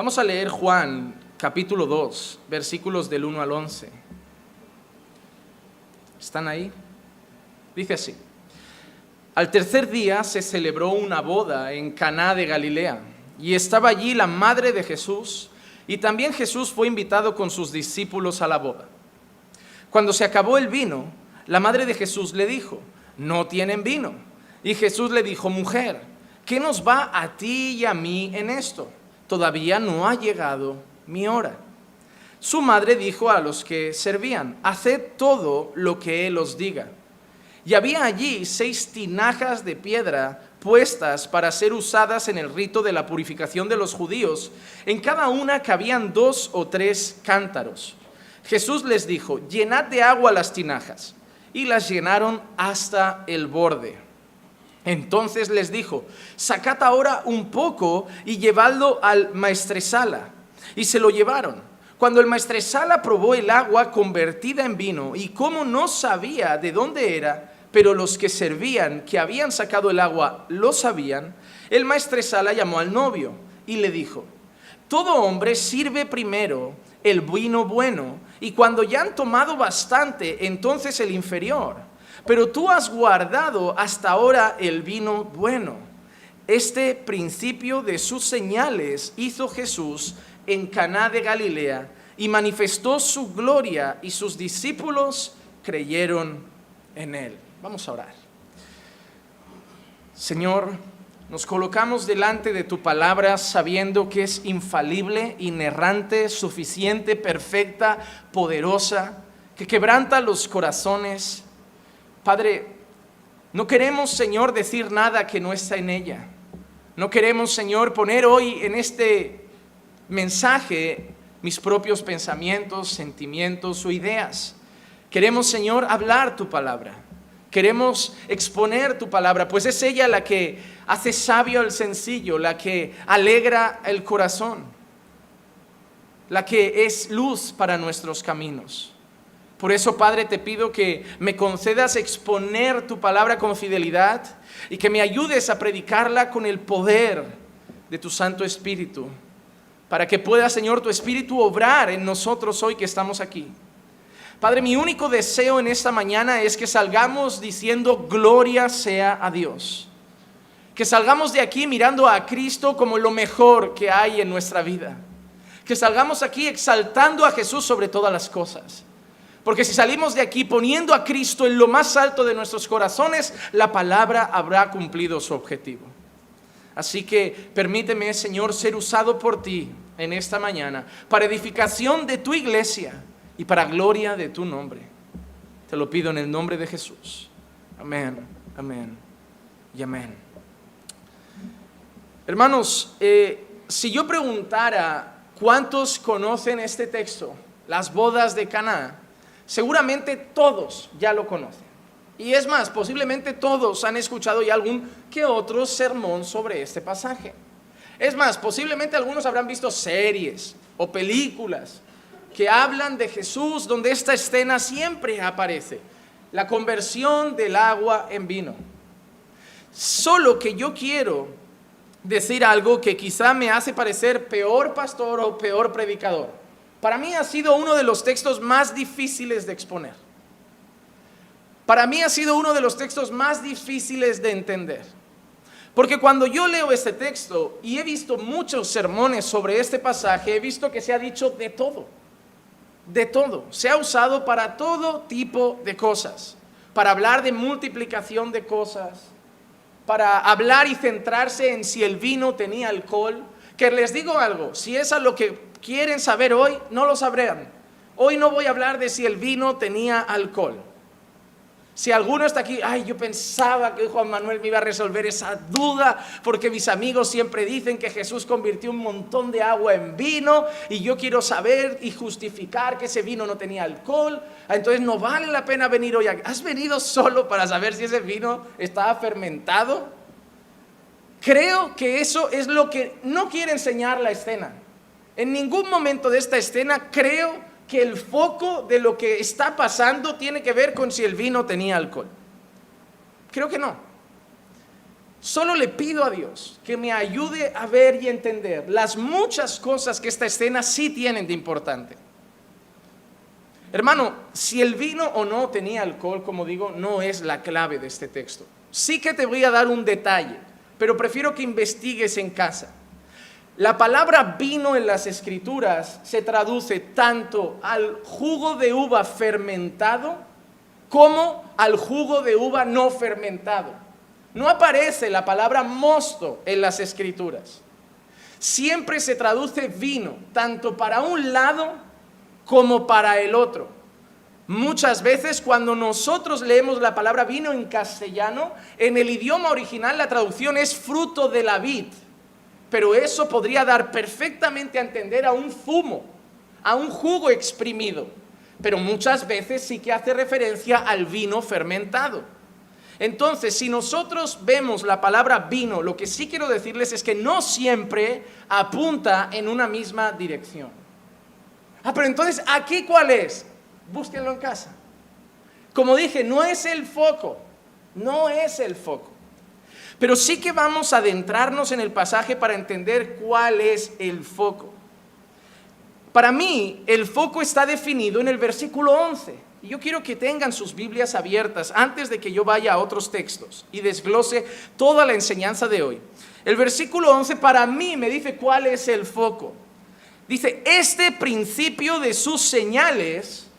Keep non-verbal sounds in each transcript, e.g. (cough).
Vamos a leer Juan capítulo 2, versículos del 1 al 11. ¿Están ahí? Dice así. Al tercer día se celebró una boda en Caná de Galilea y estaba allí la madre de Jesús y también Jesús fue invitado con sus discípulos a la boda. Cuando se acabó el vino, la madre de Jesús le dijo, no tienen vino. Y Jesús le dijo, mujer, ¿qué nos va a ti y a mí en esto? Todavía no ha llegado mi hora. Su madre dijo a los que servían, haced todo lo que él os diga. Y había allí seis tinajas de piedra puestas para ser usadas en el rito de la purificación de los judíos. En cada una cabían dos o tres cántaros. Jesús les dijo, llenad de agua las tinajas. Y las llenaron hasta el borde. Entonces les dijo, sacad ahora un poco y llevadlo al maestresala. Y se lo llevaron. Cuando el maestresala probó el agua convertida en vino y como no sabía de dónde era, pero los que servían, que habían sacado el agua, lo sabían, el maestresala llamó al novio y le dijo, todo hombre sirve primero el vino bueno, y cuando ya han tomado bastante, entonces el inferior. Pero tú has guardado hasta ahora el vino bueno. Este principio de sus señales hizo Jesús en Caná de Galilea y manifestó su gloria y sus discípulos creyeron en él. Vamos a orar. Señor, nos colocamos delante de tu palabra sabiendo que es infalible, inerrante, suficiente, perfecta, poderosa, que quebranta los corazones. Padre, no queremos, Señor, decir nada que no está en ella. No queremos, Señor, poner hoy en este mensaje mis propios pensamientos, sentimientos o ideas. Queremos, Señor, hablar tu palabra. Queremos exponer tu palabra, pues es ella la que hace sabio al sencillo, la que alegra el corazón, la que es luz para nuestros caminos. Por eso, Padre, te pido que me concedas exponer tu palabra con fidelidad y que me ayudes a predicarla con el poder de tu Santo Espíritu, para que pueda, Señor, tu Espíritu obrar en nosotros hoy que estamos aquí. Padre, mi único deseo en esta mañana es que salgamos diciendo gloria sea a Dios. Que salgamos de aquí mirando a Cristo como lo mejor que hay en nuestra vida. Que salgamos aquí exaltando a Jesús sobre todas las cosas. Porque si salimos de aquí poniendo a Cristo en lo más alto de nuestros corazones, la palabra habrá cumplido su objetivo. Así que permíteme, Señor, ser usado por ti en esta mañana para edificación de tu iglesia y para gloria de tu nombre. Te lo pido en el nombre de Jesús. Amén, amén y amén. Hermanos, eh, si yo preguntara cuántos conocen este texto, las bodas de Caná, seguramente todos ya lo conocen. Y es más, posiblemente todos han escuchado ya algún que otro sermón sobre este pasaje. Es más, posiblemente algunos habrán visto series o películas que hablan de Jesús, donde esta escena siempre aparece, la conversión del agua en vino. Solo que yo quiero decir algo que quizá me hace parecer peor pastor o peor predicador. Para mí ha sido uno de los textos más difíciles de exponer. Para mí ha sido uno de los textos más difíciles de entender. Porque cuando yo leo este texto y he visto muchos sermones sobre este pasaje, he visto que se ha dicho de todo de todo. Se ha usado para todo tipo de cosas. Para hablar de multiplicación de cosas. Para hablar y centrarse en si el vino tenía alcohol. Que les digo algo, si es a lo que quieren saber hoy, no lo sabrán. Hoy no voy a hablar de si el vino tenía alcohol. Si alguno está aquí, ay, yo pensaba que Juan Manuel me iba a resolver esa duda, porque mis amigos siempre dicen que Jesús convirtió un montón de agua en vino y yo quiero saber y justificar que ese vino no tenía alcohol. Entonces no vale la pena venir hoy. ¿Has venido solo para saber si ese vino estaba fermentado? Creo que eso es lo que no quiere enseñar la escena. En ningún momento de esta escena creo que el foco de lo que está pasando tiene que ver con si el vino tenía alcohol. Creo que no. Solo le pido a Dios que me ayude a ver y entender las muchas cosas que esta escena sí tienen de importante. Hermano, si el vino o no tenía alcohol, como digo, no es la clave de este texto. Sí que te voy a dar un detalle, pero prefiero que investigues en casa. La palabra vino en las escrituras se traduce tanto al jugo de uva fermentado como al jugo de uva no fermentado. No aparece la palabra mosto en las escrituras. Siempre se traduce vino, tanto para un lado como para el otro. Muchas veces cuando nosotros leemos la palabra vino en castellano, en el idioma original la traducción es fruto de la vid, pero eso podría dar perfectamente a entender a un zumo, a un jugo exprimido, pero muchas veces sí que hace referencia al vino fermentado. Entonces, si nosotros vemos la palabra vino, lo que sí quiero decirles es que no siempre apunta en una misma dirección. Ah, pero entonces, ¿aquí cuál es? Búsquenlo en casa. Como dije, no es el foco, no es el foco. Pero sí que vamos a adentrarnos en el pasaje para entender cuál es el foco. Para mí, el foco está definido en el versículo 11. Y yo quiero que tengan sus Biblias abiertas antes de que yo vaya a otros textos y desglose toda la enseñanza de hoy. El versículo 11 para mí me dice cuál es el foco. Dice, este principio de sus señales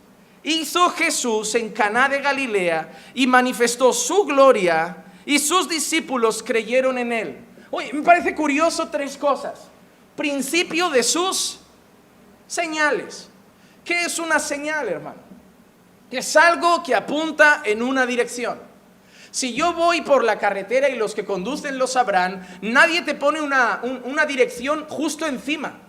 hizo Jesús en Caná de Galilea y manifestó su gloria y sus discípulos creyeron en él. Oye, me parece curioso tres cosas. Principio de sus señales. ¿Qué es una señal, hermano? Es algo que apunta en una dirección. Si yo voy por la carretera y los que conducen lo sabrán, nadie te pone una, una dirección justo encima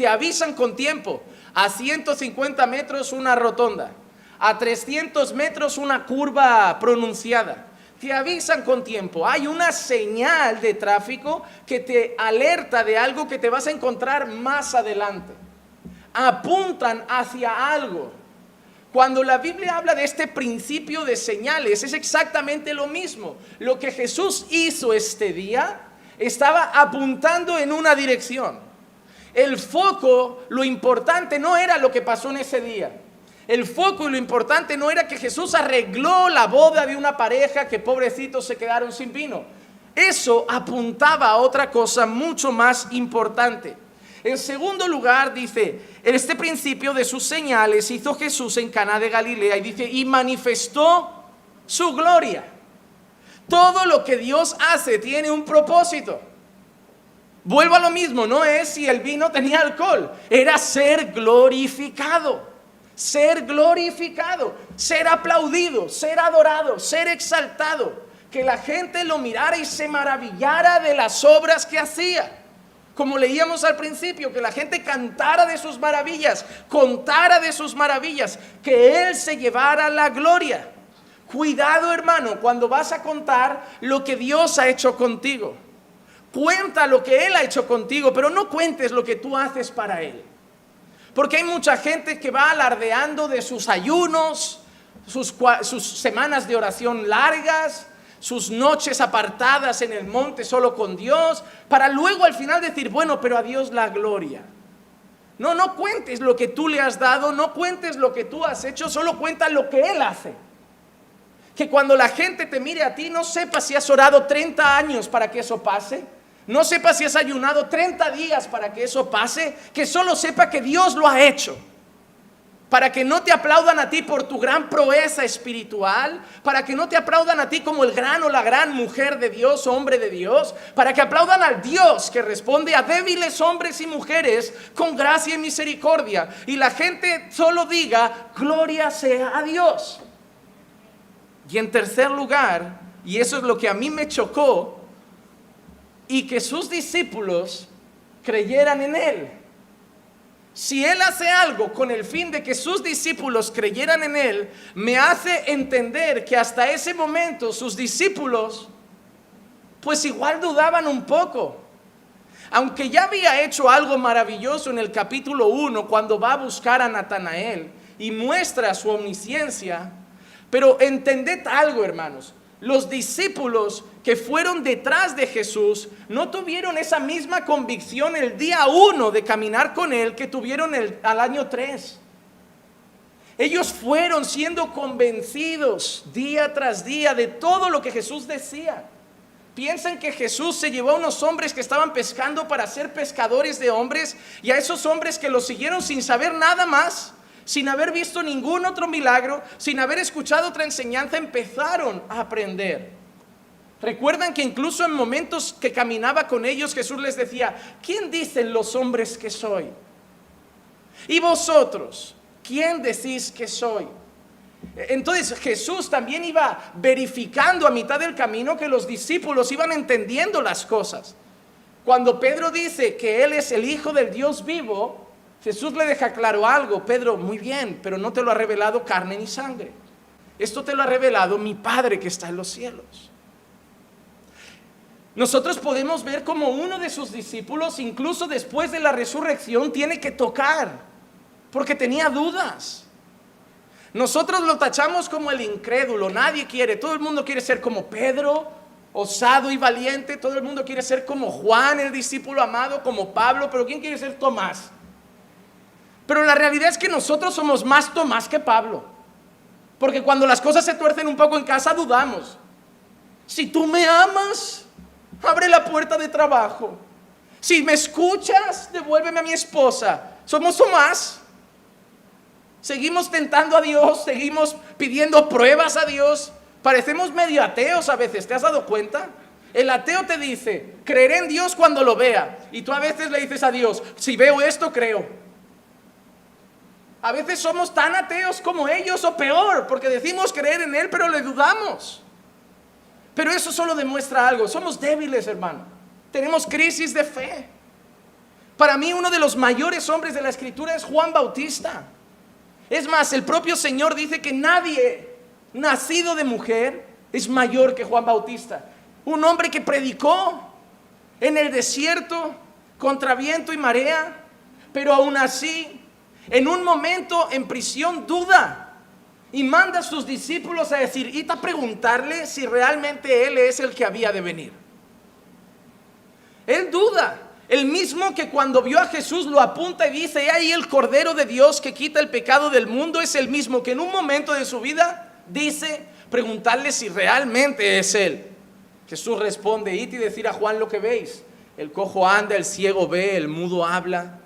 te avisan con tiempo. A 150 metros una rotonda. A 300 metros una curva pronunciada. Te avisan con tiempo. Hay una señal de tráfico que te alerta de algo que te vas a encontrar más adelante. Apuntan hacia algo. Cuando la Biblia habla de este principio de señales, es exactamente lo mismo. Lo que Jesús hizo este día estaba apuntando en una dirección. El foco, lo importante no era lo que pasó en ese día. El foco y lo importante no era que Jesús arregló la boda de una pareja que pobrecitos se quedaron sin vino. Eso apuntaba a otra cosa mucho más importante. En segundo lugar, dice, este principio de sus señales hizo Jesús en Caná de Galilea y dice, y manifestó su gloria. Todo lo que Dios hace tiene un propósito. Vuelvo a lo mismo, no es si el vino tenía alcohol, era ser glorificado, ser glorificado, ser aplaudido, ser adorado, ser exaltado, que la gente lo mirara y se maravillara de las obras que hacía. Como leíamos al principio, que la gente cantara de sus maravillas, contara de sus maravillas, que Él se llevara la gloria. Cuidado hermano cuando vas a contar lo que Dios ha hecho contigo. Cuenta lo que Él ha hecho contigo, pero no cuentes lo que tú haces para Él. Porque hay mucha gente que va alardeando de sus ayunos, sus, semanas de oración largas, sus noches apartadas en el monte solo con Dios, para luego al final decir, bueno, pero a Dios la gloria. No, no cuentes lo que tú le has dado, no cuentes lo que tú has hecho, solo cuenta lo que Él hace. Que cuando la gente te mire a ti no sepa si has orado 30 años para que eso pase no sepa si has ayunado 30 días para que eso pase, que solo sepa que Dios lo ha hecho. Para que no te aplaudan a ti por tu gran proeza espiritual, para que no te aplaudan a ti como el gran o la gran mujer de Dios, hombre de Dios, para que aplaudan al Dios que responde a débiles hombres y mujeres con gracia y misericordia. Y la gente solo diga, gloria sea a Dios. Y en tercer lugar, y eso es lo que a mí me chocó, y que sus discípulos creyeran en Él. Si Él hace algo con el fin de que sus discípulos creyeran en Él, me hace entender que hasta ese momento sus discípulos pues igual dudaban un poco. Aunque ya había hecho algo maravilloso en el capítulo 1 cuando va a buscar a Natanael y muestra su omnisciencia, pero entended algo hermanos, los discípulos que fueron detrás de Jesús no tuvieron esa misma convicción el día uno de caminar con Él que tuvieron al año tres. Ellos fueron siendo convencidos día tras día de todo lo que Jesús decía. Piensan que Jesús se llevó a unos hombres que estaban pescando para ser pescadores de hombres y a esos hombres que lo siguieron sin saber nada más sin haber visto ningún otro milagro, sin haber escuchado otra enseñanza, empezaron a aprender. Recuerdan que incluso en momentos que caminaba con ellos, Jesús les decía, ¿quién dicen los hombres que soy? Y vosotros, ¿quién decís que soy? Entonces Jesús también iba verificando a mitad del camino que los discípulos iban entendiendo las cosas. Cuando Pedro dice que Él es el Hijo del Dios vivo, Jesús le deja claro algo, Pedro, muy bien, pero no te lo ha revelado carne ni sangre. Esto te lo ha revelado mi Padre que está en los cielos. Nosotros podemos ver como uno de sus discípulos, incluso después de la resurrección, tiene que tocar, porque tenía dudas. Nosotros lo tachamos como el incrédulo, nadie quiere, todo el mundo quiere ser como Pedro, osado y valiente, todo el mundo quiere ser como Juan, el discípulo amado, como Pablo, pero ¿quién quiere ser Tomás? Pero la realidad es que nosotros somos más Tomás que Pablo. Porque cuando las cosas se tuercen un poco en casa, dudamos. Si tú me amas, abre la puerta de trabajo. Si me escuchas, devuélveme a mi esposa. Somos Tomás. Seguimos tentando a Dios, seguimos pidiendo pruebas a Dios. Parecemos medio ateos a veces, ¿te has dado cuenta? El ateo te dice, creeré en Dios cuando lo vea. Y tú a veces le dices a Dios, si veo esto, creo. A veces somos tan ateos como ellos o peor, porque decimos creer en Él, pero le dudamos. Pero eso solo demuestra algo, somos débiles, hermano. Tenemos crisis de fe. Para mí uno de los mayores hombres de la escritura es Juan Bautista. Es más, el propio Señor dice que nadie nacido de mujer es mayor que Juan Bautista. Un hombre que predicó en el desierto contra viento y marea, pero aún así en un momento en prisión duda y manda a sus discípulos a decir, y a preguntarle si realmente Él es el que había de venir. Él duda, el mismo que cuando vio a Jesús lo apunta y dice, y ahí el Cordero de Dios que quita el pecado del mundo, es el mismo que en un momento de su vida dice, preguntarle si realmente es Él. Jesús responde, id y decir a Juan lo que veis. El cojo anda, el ciego ve, el mudo habla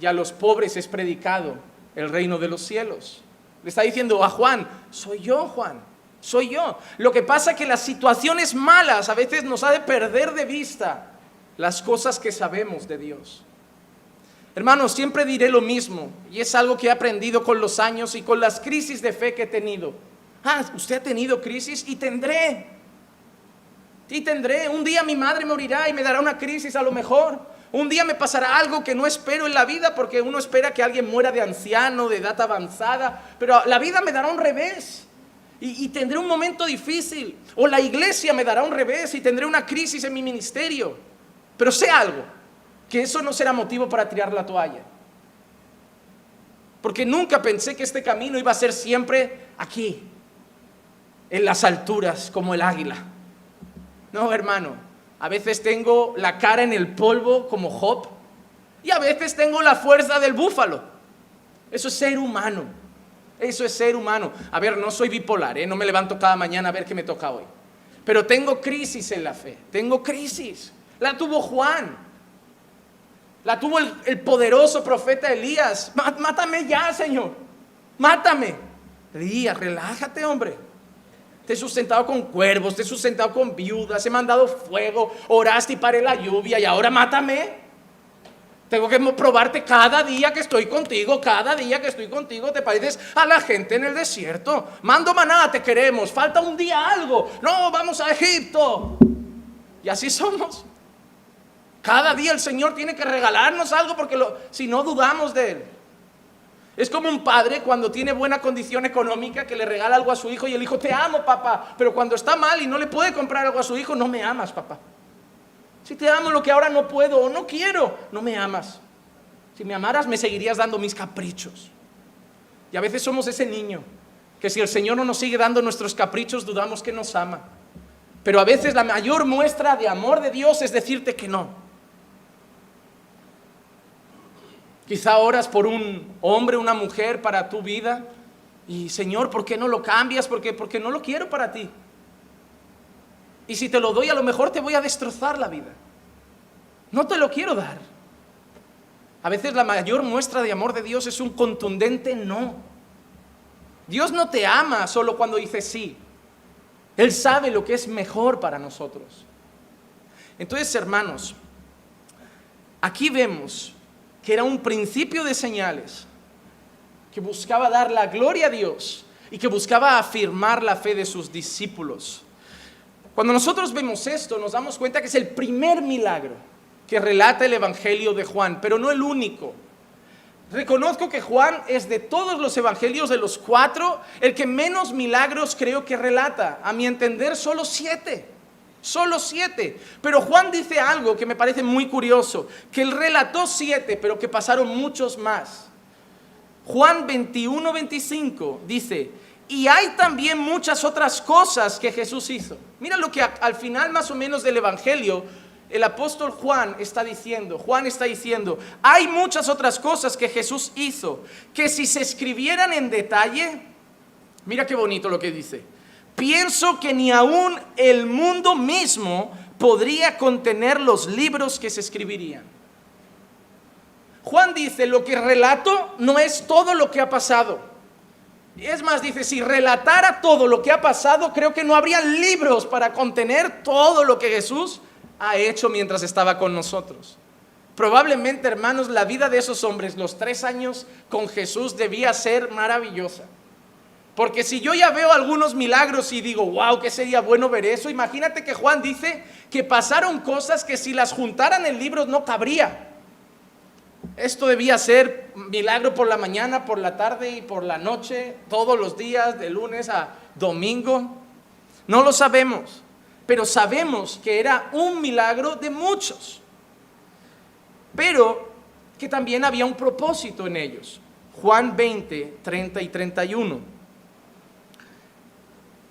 y a los pobres es predicado el reino de los cielos. Está diciendo a Juan, soy yo Juan, soy yo. Lo que pasa es que las situaciones malas a veces nos ha de perder de vista las cosas que sabemos de Dios. Hermanos, siempre diré lo mismo y es algo que he aprendido con los años y con las crisis de fe que he tenido. Ah, usted ha tenido crisis y tendré. Y tendré. Un día mi madre morirá y me dará una crisis a lo mejor. Un día me pasará algo que no espero en la vida porque uno espera que alguien muera de anciano, de edad avanzada, pero la vida me dará un revés y, tendré un momento difícil. O la iglesia me dará un revés y tendré una crisis en mi ministerio. Pero sé algo, que eso no será motivo para tirar la toalla. Porque nunca pensé que este camino iba a ser siempre aquí, en las alturas, como el águila. No, hermano, a veces tengo la cara en el polvo como Job y a veces tengo la fuerza del búfalo. Eso es ser humano. Eso es ser humano. A ver, no soy bipolar, ¿eh? no me levanto cada mañana a ver qué me toca hoy. Pero tengo crisis en la fe. Tengo crisis. La tuvo Juan. La tuvo el, poderoso profeta Elías. Mátame ya, Señor. Mátame. Elías, relájate, hombre te he sustentado con cuervos, te he sustentado con viudas, he mandado fuego, oraste y paré la lluvia y ahora mátame. Tengo que probarte cada día que estoy contigo, cada día que estoy contigo, te pareces a la gente en el desierto. Mando maná, te queremos, falta un día algo. No, vamos a Egipto. Y así somos. Cada día el Señor tiene que regalarnos algo porque si no dudamos de Él. Es como un padre cuando tiene buena condición económica que le regala algo a su hijo y el hijo, te amo papá, pero cuando está mal y no le puede comprar algo a su hijo, no me amas papá. Si te amo lo que ahora no puedo o no quiero, no me amas. Si me amaras me seguirías dando mis caprichos. Y a veces somos ese niño que si el Señor no nos sigue dando nuestros caprichos, dudamos que nos ama. Pero a veces la mayor muestra de amor de Dios es decirte que no. Quizá oras por un hombre, una mujer para tu vida y Señor, ¿por qué no lo cambias? Porque, porque no lo quiero para ti. Y si te lo doy, a lo mejor te voy a destrozar la vida. No te lo quiero dar. A veces la mayor muestra de amor de Dios es un contundente no. Dios no te ama solo cuando dice sí. Él sabe lo que es mejor para nosotros. Entonces, hermanos, aquí vemos que era un principio de señales que buscaba dar la gloria a Dios y que buscaba afirmar la fe de sus discípulos. Cuando nosotros vemos esto, nos damos cuenta que es el primer milagro que relata el Evangelio de Juan, pero no el único. Reconozco que Juan es de todos los evangelios, de los cuatro, el que menos milagros creo que relata. A mi entender, solo siete. Solo siete. Pero Juan dice algo que me parece muy curioso, que él relató siete, pero que pasaron muchos más. Juan 21, 25 dice, y hay también muchas otras cosas que Jesús hizo. Mira lo que al final más o menos del Evangelio el apóstol Juan está diciendo, Juan está diciendo, hay muchas otras cosas que Jesús hizo que si se escribieran en detalle, mira qué bonito lo que dice, pienso que ni aún el mundo mismo podría contener los libros que se escribirían. Juan dice, lo que relato no es todo lo que ha pasado. Es más, dice, si relatara todo lo que ha pasado, creo que no habría libros para contener todo lo que Jesús ha hecho mientras estaba con nosotros. Probablemente, hermanos, la vida de esos hombres, los tres años con Jesús, debía ser maravillosa. Porque si yo ya veo algunos milagros y digo, wow, que sería bueno ver eso, imagínate que Juan dice que pasaron cosas que si las juntaran en libros no cabría. Esto debía ser milagro por la mañana, por la tarde y por la noche, todos los días, de lunes a domingo. No lo sabemos pero sabemos que era un milagro de muchos, pero que también había un propósito en ellos. Juan 20, 30 y 31.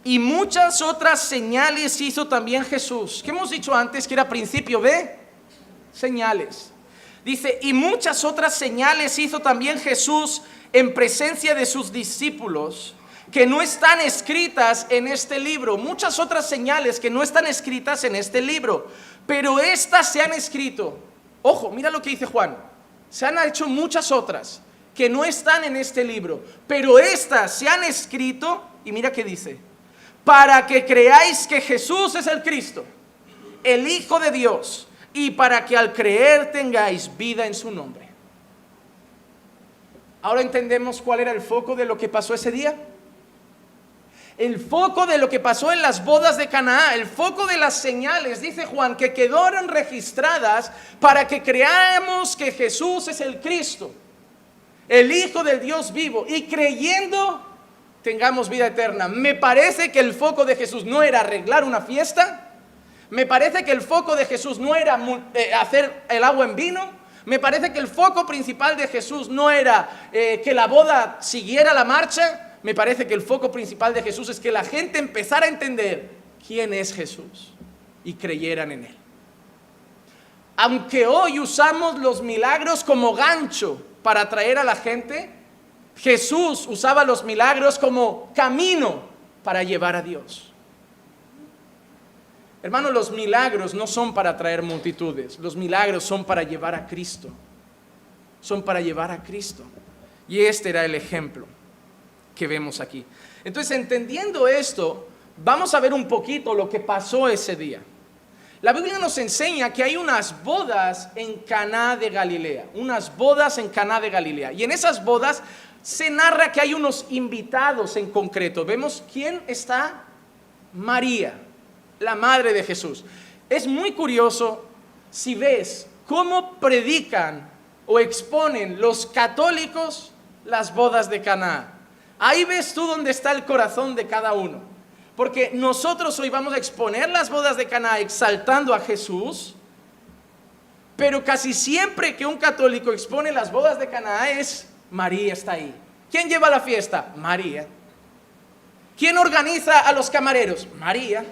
Y muchas otras señales hizo también Jesús, que hemos dicho antes que era principio de señales. Dice, y muchas otras señales hizo también Jesús en presencia de sus discípulos que no están escritas en este libro, muchas otras señales que no están escritas en este libro, pero estas se han escrito. Ojo, mira lo que dice Juan. Se han hecho muchas otras que no están en este libro, pero estas se han escrito y mira qué dice, para que creáis que Jesús es el Cristo, el Hijo de Dios, y para que al creer tengáis vida en su nombre. Ahora entendemos cuál era el foco de lo que pasó ese día el foco de lo que pasó en las bodas de Canaá, el foco de las señales, dice Juan, que quedaron registradas para que creamos que Jesús es el Cristo, el Hijo del Dios vivo, y creyendo tengamos vida eterna. Me parece que el foco de Jesús no era arreglar una fiesta, me parece que el foco de Jesús no era eh, hacer el agua en vino, me parece que el foco principal de Jesús no era eh, que la boda siguiera la marcha, me parece que el foco principal de Jesús es que la gente empezara a entender quién es Jesús y creyeran en Él. Aunque hoy usamos los milagros como gancho para atraer a la gente, Jesús usaba los milagros como camino para llevar a Dios. Hermano, los milagros no son para atraer multitudes, los milagros son para llevar a Cristo. Son para llevar a Cristo. Y este era el ejemplo que vemos aquí. Entonces, entendiendo esto, vamos a ver un poquito lo que pasó ese día. La Biblia nos enseña que hay unas bodas en Caná de Galilea, unas bodas en Caná de Galilea. Y en esas bodas se narra que hay unos invitados en concreto. Vemos quién está María, la madre de Jesús. Es muy curioso si ves cómo predican o exponen los católicos las bodas de Caná. Ahí ves tú dónde está el corazón de cada uno. Porque nosotros hoy vamos a exponer las bodas de Caná exaltando a Jesús, pero casi siempre que un católico expone las bodas de Caná es María está ahí. ¿Quién lleva la fiesta? María. ¿Quién organiza a los camareros? María.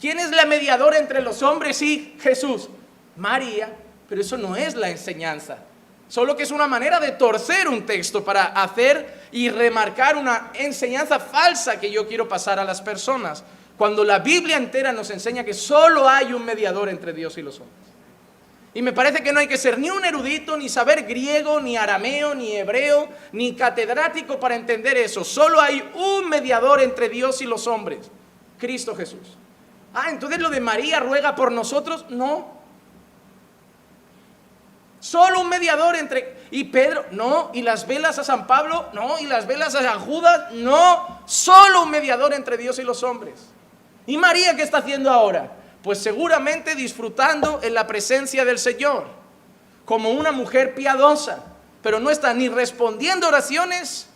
¿Quién es la mediadora entre los hombres y Jesús? María. Pero eso no es la enseñanza. Solo que es una manera de torcer un texto para hacer y remarcar una enseñanza falsa que yo quiero pasar a las personas. Cuando la Biblia entera nos enseña que solo hay un mediador entre Dios y los hombres. Y me parece que no hay que ser ni un erudito, ni saber griego, ni arameo, ni hebreo, ni catedrático para entender eso. Solo hay un mediador entre Dios y los hombres, Cristo Jesús. Ah, entonces lo de María ruega por nosotros, no. Solo un mediador entre... Y Pedro, no. Y las velas a San Pablo, no. Y las velas a Judas, no. Solo un mediador entre Dios y los hombres. ¿Y María qué está haciendo ahora? Pues seguramente disfrutando en la presencia del Señor, como una mujer piadosa, pero no está ni respondiendo oraciones,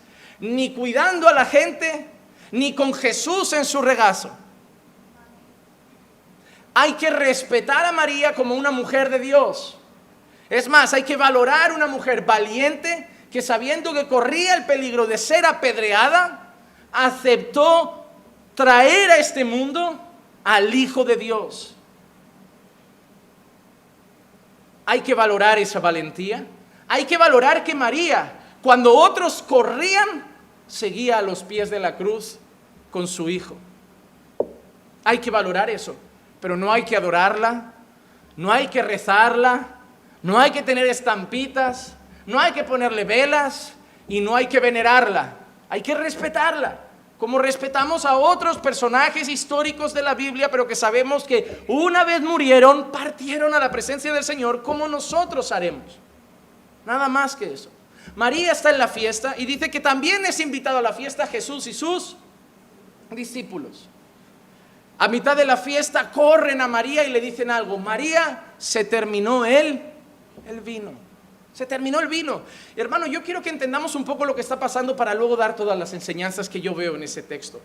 ni cuidando a la gente, ni con Jesús en su regazo. Hay que respetar a María como una mujer de Dios. Es más, hay que valorar una mujer valiente que sabiendo que corría el peligro de ser apedreada, aceptó traer a este mundo al Hijo de Dios. Hay que valorar esa valentía. Hay que valorar que María, cuando otros corrían, seguía a los pies de la cruz con su Hijo. Hay que valorar eso, pero no hay que adorarla, no hay que rezarla, no hay que tener estampitas, no hay que ponerle velas y no hay que venerarla, hay que respetarla como respetamos a otros personajes históricos de la Biblia, pero que sabemos que una vez murieron, partieron a la presencia del Señor, como nosotros haremos. Nada más que eso. María está en la fiesta y dice que también es invitado a la fiesta Jesús y sus discípulos. A mitad de la fiesta corren a María y le dicen algo. María, se terminó el, el vino. Se terminó el vino. Hermano, yo quiero que entendamos un poco lo que está pasando para luego dar todas las enseñanzas que yo veo en ese texto.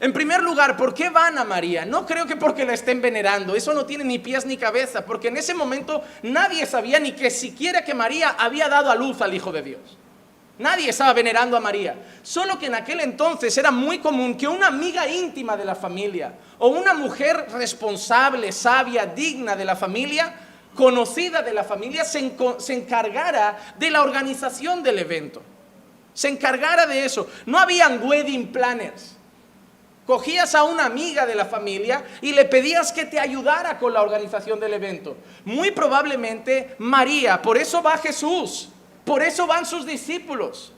En primer lugar, ¿por qué van a María? No creo que porque la estén venerando, eso no tiene ni pies ni cabeza, porque en ese momento nadie sabía ni que siquiera que María había dado a luz al Hijo de Dios. Nadie estaba venerando a María. Solo que en aquel entonces era muy común que una amiga íntima de la familia o una mujer responsable, sabia, digna de la familia conocida de la familia se, encargara de la organización del evento. Se encargara de eso. No habían wedding planners. Cogías a una amiga de la familia y le pedías que te ayudara con la organización del evento. Muy probablemente María, por eso va Jesús, por eso van sus discípulos.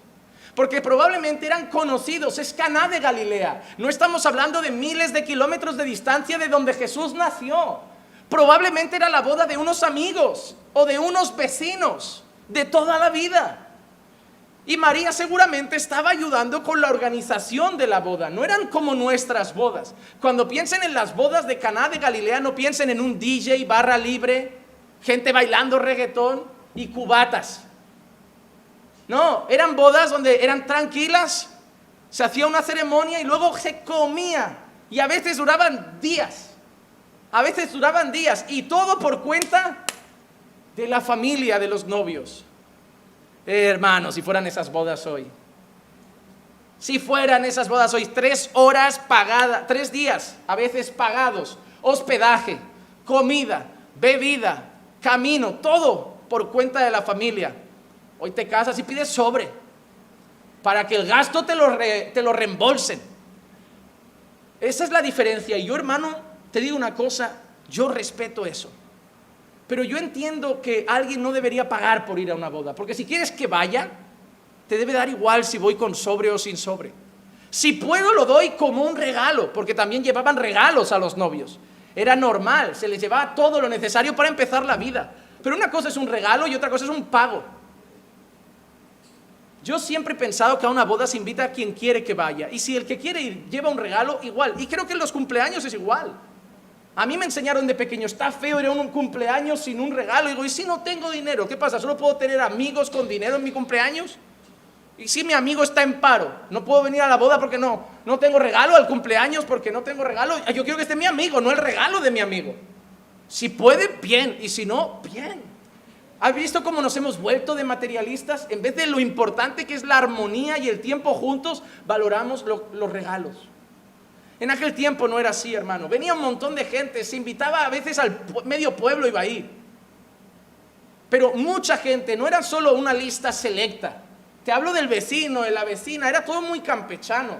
Porque probablemente eran conocidos, es Caná de Galilea. No estamos hablando de miles de kilómetros de distancia de donde Jesús nació. Probablemente era la boda de unos amigos o de unos vecinos de toda la vida. Y María seguramente estaba ayudando con la organización de la boda. No eran como nuestras bodas. Cuando piensen en las bodas de Caná de Galilea, no piensen en un DJ barra libre, gente bailando reggaetón y cubatas. No, eran bodas donde eran tranquilas, se hacía una ceremonia y luego se comía. Y a veces duraban días. A veces duraban días y todo por cuenta de la familia de los novios. hermanos, si fueran esas bodas hoy. Si fueran esas bodas hoy, tres horas pagadas, tres días, a veces pagados, hospedaje, comida, bebida, camino, todo por cuenta de la familia. Hoy te casas y pides sobre para que el gasto te lo, te lo reembolsen. Esa es la diferencia. Y yo, hermano, te digo una cosa, yo respeto eso. Pero yo entiendo que alguien no debería pagar por ir a una boda, porque si quieres que vaya, te debe dar igual si voy con sobre o sin sobre. Si puedo, lo doy como un regalo, porque también llevaban regalos a los novios. Era normal, se les llevaba todo lo necesario para empezar la vida. Pero una cosa es un regalo y otra cosa es un pago. Yo siempre he pensado que a una boda se invita a quien quiere que vaya. Y si el que quiere ir lleva un regalo, igual. Y creo que en los cumpleaños es igual. A mí me enseñaron de pequeño, está feo ir a un cumpleaños sin un regalo. Y digo, ¿y si no tengo dinero? ¿Qué pasa? ¿Solo puedo tener amigos con dinero en mi cumpleaños? ¿Y si mi amigo está en paro? ¿No puedo venir a la boda porque no, no tengo regalo al cumpleaños porque no tengo regalo? Yo quiero que esté mi amigo, no el regalo de mi amigo. Si puede, bien. Y si no, bien. ¿Has visto cómo nos hemos vuelto de materialistas? En vez de lo importante que es la armonía y el tiempo juntos, valoramos los regalos. En aquel tiempo no era así, hermano. Venía un montón de gente, se invitaba a veces al medio pueblo iba a ir. Pero mucha gente, no era solo una lista selecta. Te hablo del vecino, de la vecina, era todo muy campechano.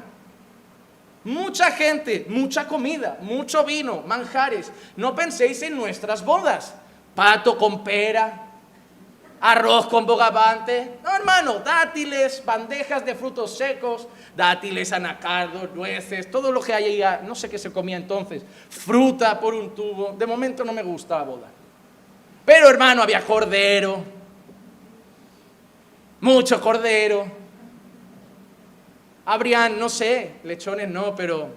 Mucha gente, mucha comida, mucho vino, manjares. No penséis en nuestras bodas. Pato con pera, arroz con bogavante. No, hermano, dátiles, bandejas de frutos secos, dátiles, anacardos, nueces, todo lo que hay ahí, no sé qué se comía entonces, fruta por un tubo. De momento no me gusta la boda. Pero hermano, había cordero, mucho cordero. Habrían, no sé, lechones no, pero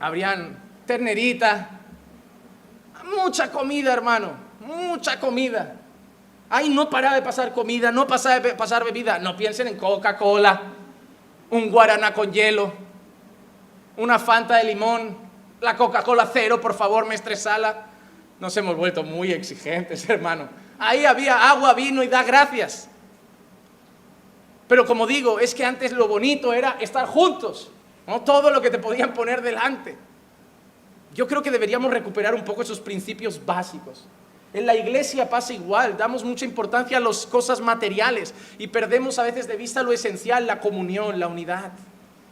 habrían terneritas. Mucha comida, hermano, mucha comida. Ahí no paraba de pasar comida, no pasaba de pasar bebida. No piensen en Coca-Cola, un guaraná con hielo, una Fanta de limón, la Coca-Cola cero, por favor, me estresala. Nos hemos vuelto muy exigentes, (laughs) hermano. Ahí había agua, vino y da gracias. Pero como digo, es que antes lo bonito era estar juntos, no todo lo que te podían poner delante. Yo creo que deberíamos recuperar un poco esos principios básicos. En la iglesia pasa igual, damos mucha importancia a las cosas materiales y perdemos a veces de vista lo esencial, la comunión, la unidad,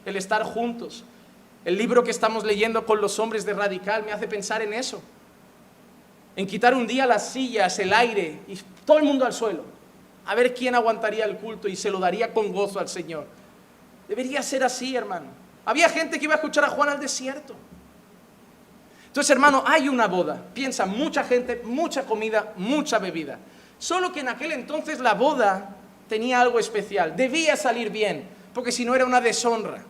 el estar juntos. El libro que estamos leyendo con los hombres de Radical me hace pensar en eso, en quitar un día las sillas, el aire y todo el mundo al suelo, a ver quién aguantaría el culto y se lo daría con gozo al Señor. Debería ser así, hermano. Había gente que iba a escuchar a Juan al desierto. Entonces, hermano, hay una boda. Piensa, mucha gente, mucha comida, mucha bebida. Solo que en aquel entonces la boda tenía algo especial. Debía salir bien, porque si no era una deshonra.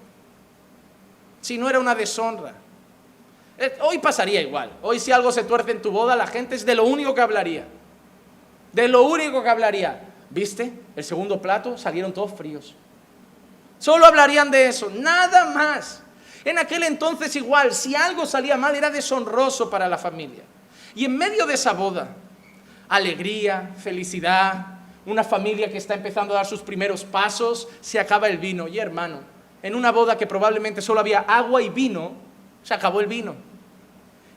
Si no era una deshonra. Eh, hoy pasaría igual. Hoy si algo se tuerce en tu boda, la gente es de lo único que hablaría. De lo único que hablaría. ¿Viste? El segundo plato salieron todos fríos. Solo hablarían de eso, nada más. En aquel entonces igual, si algo salía mal era deshonroso para la familia. Y en medio de esa boda, alegría, felicidad, una familia que está empezando a dar sus primeros pasos, se acaba el vino. Y hermano, en una boda que probablemente solo había agua y vino, se acabó el vino.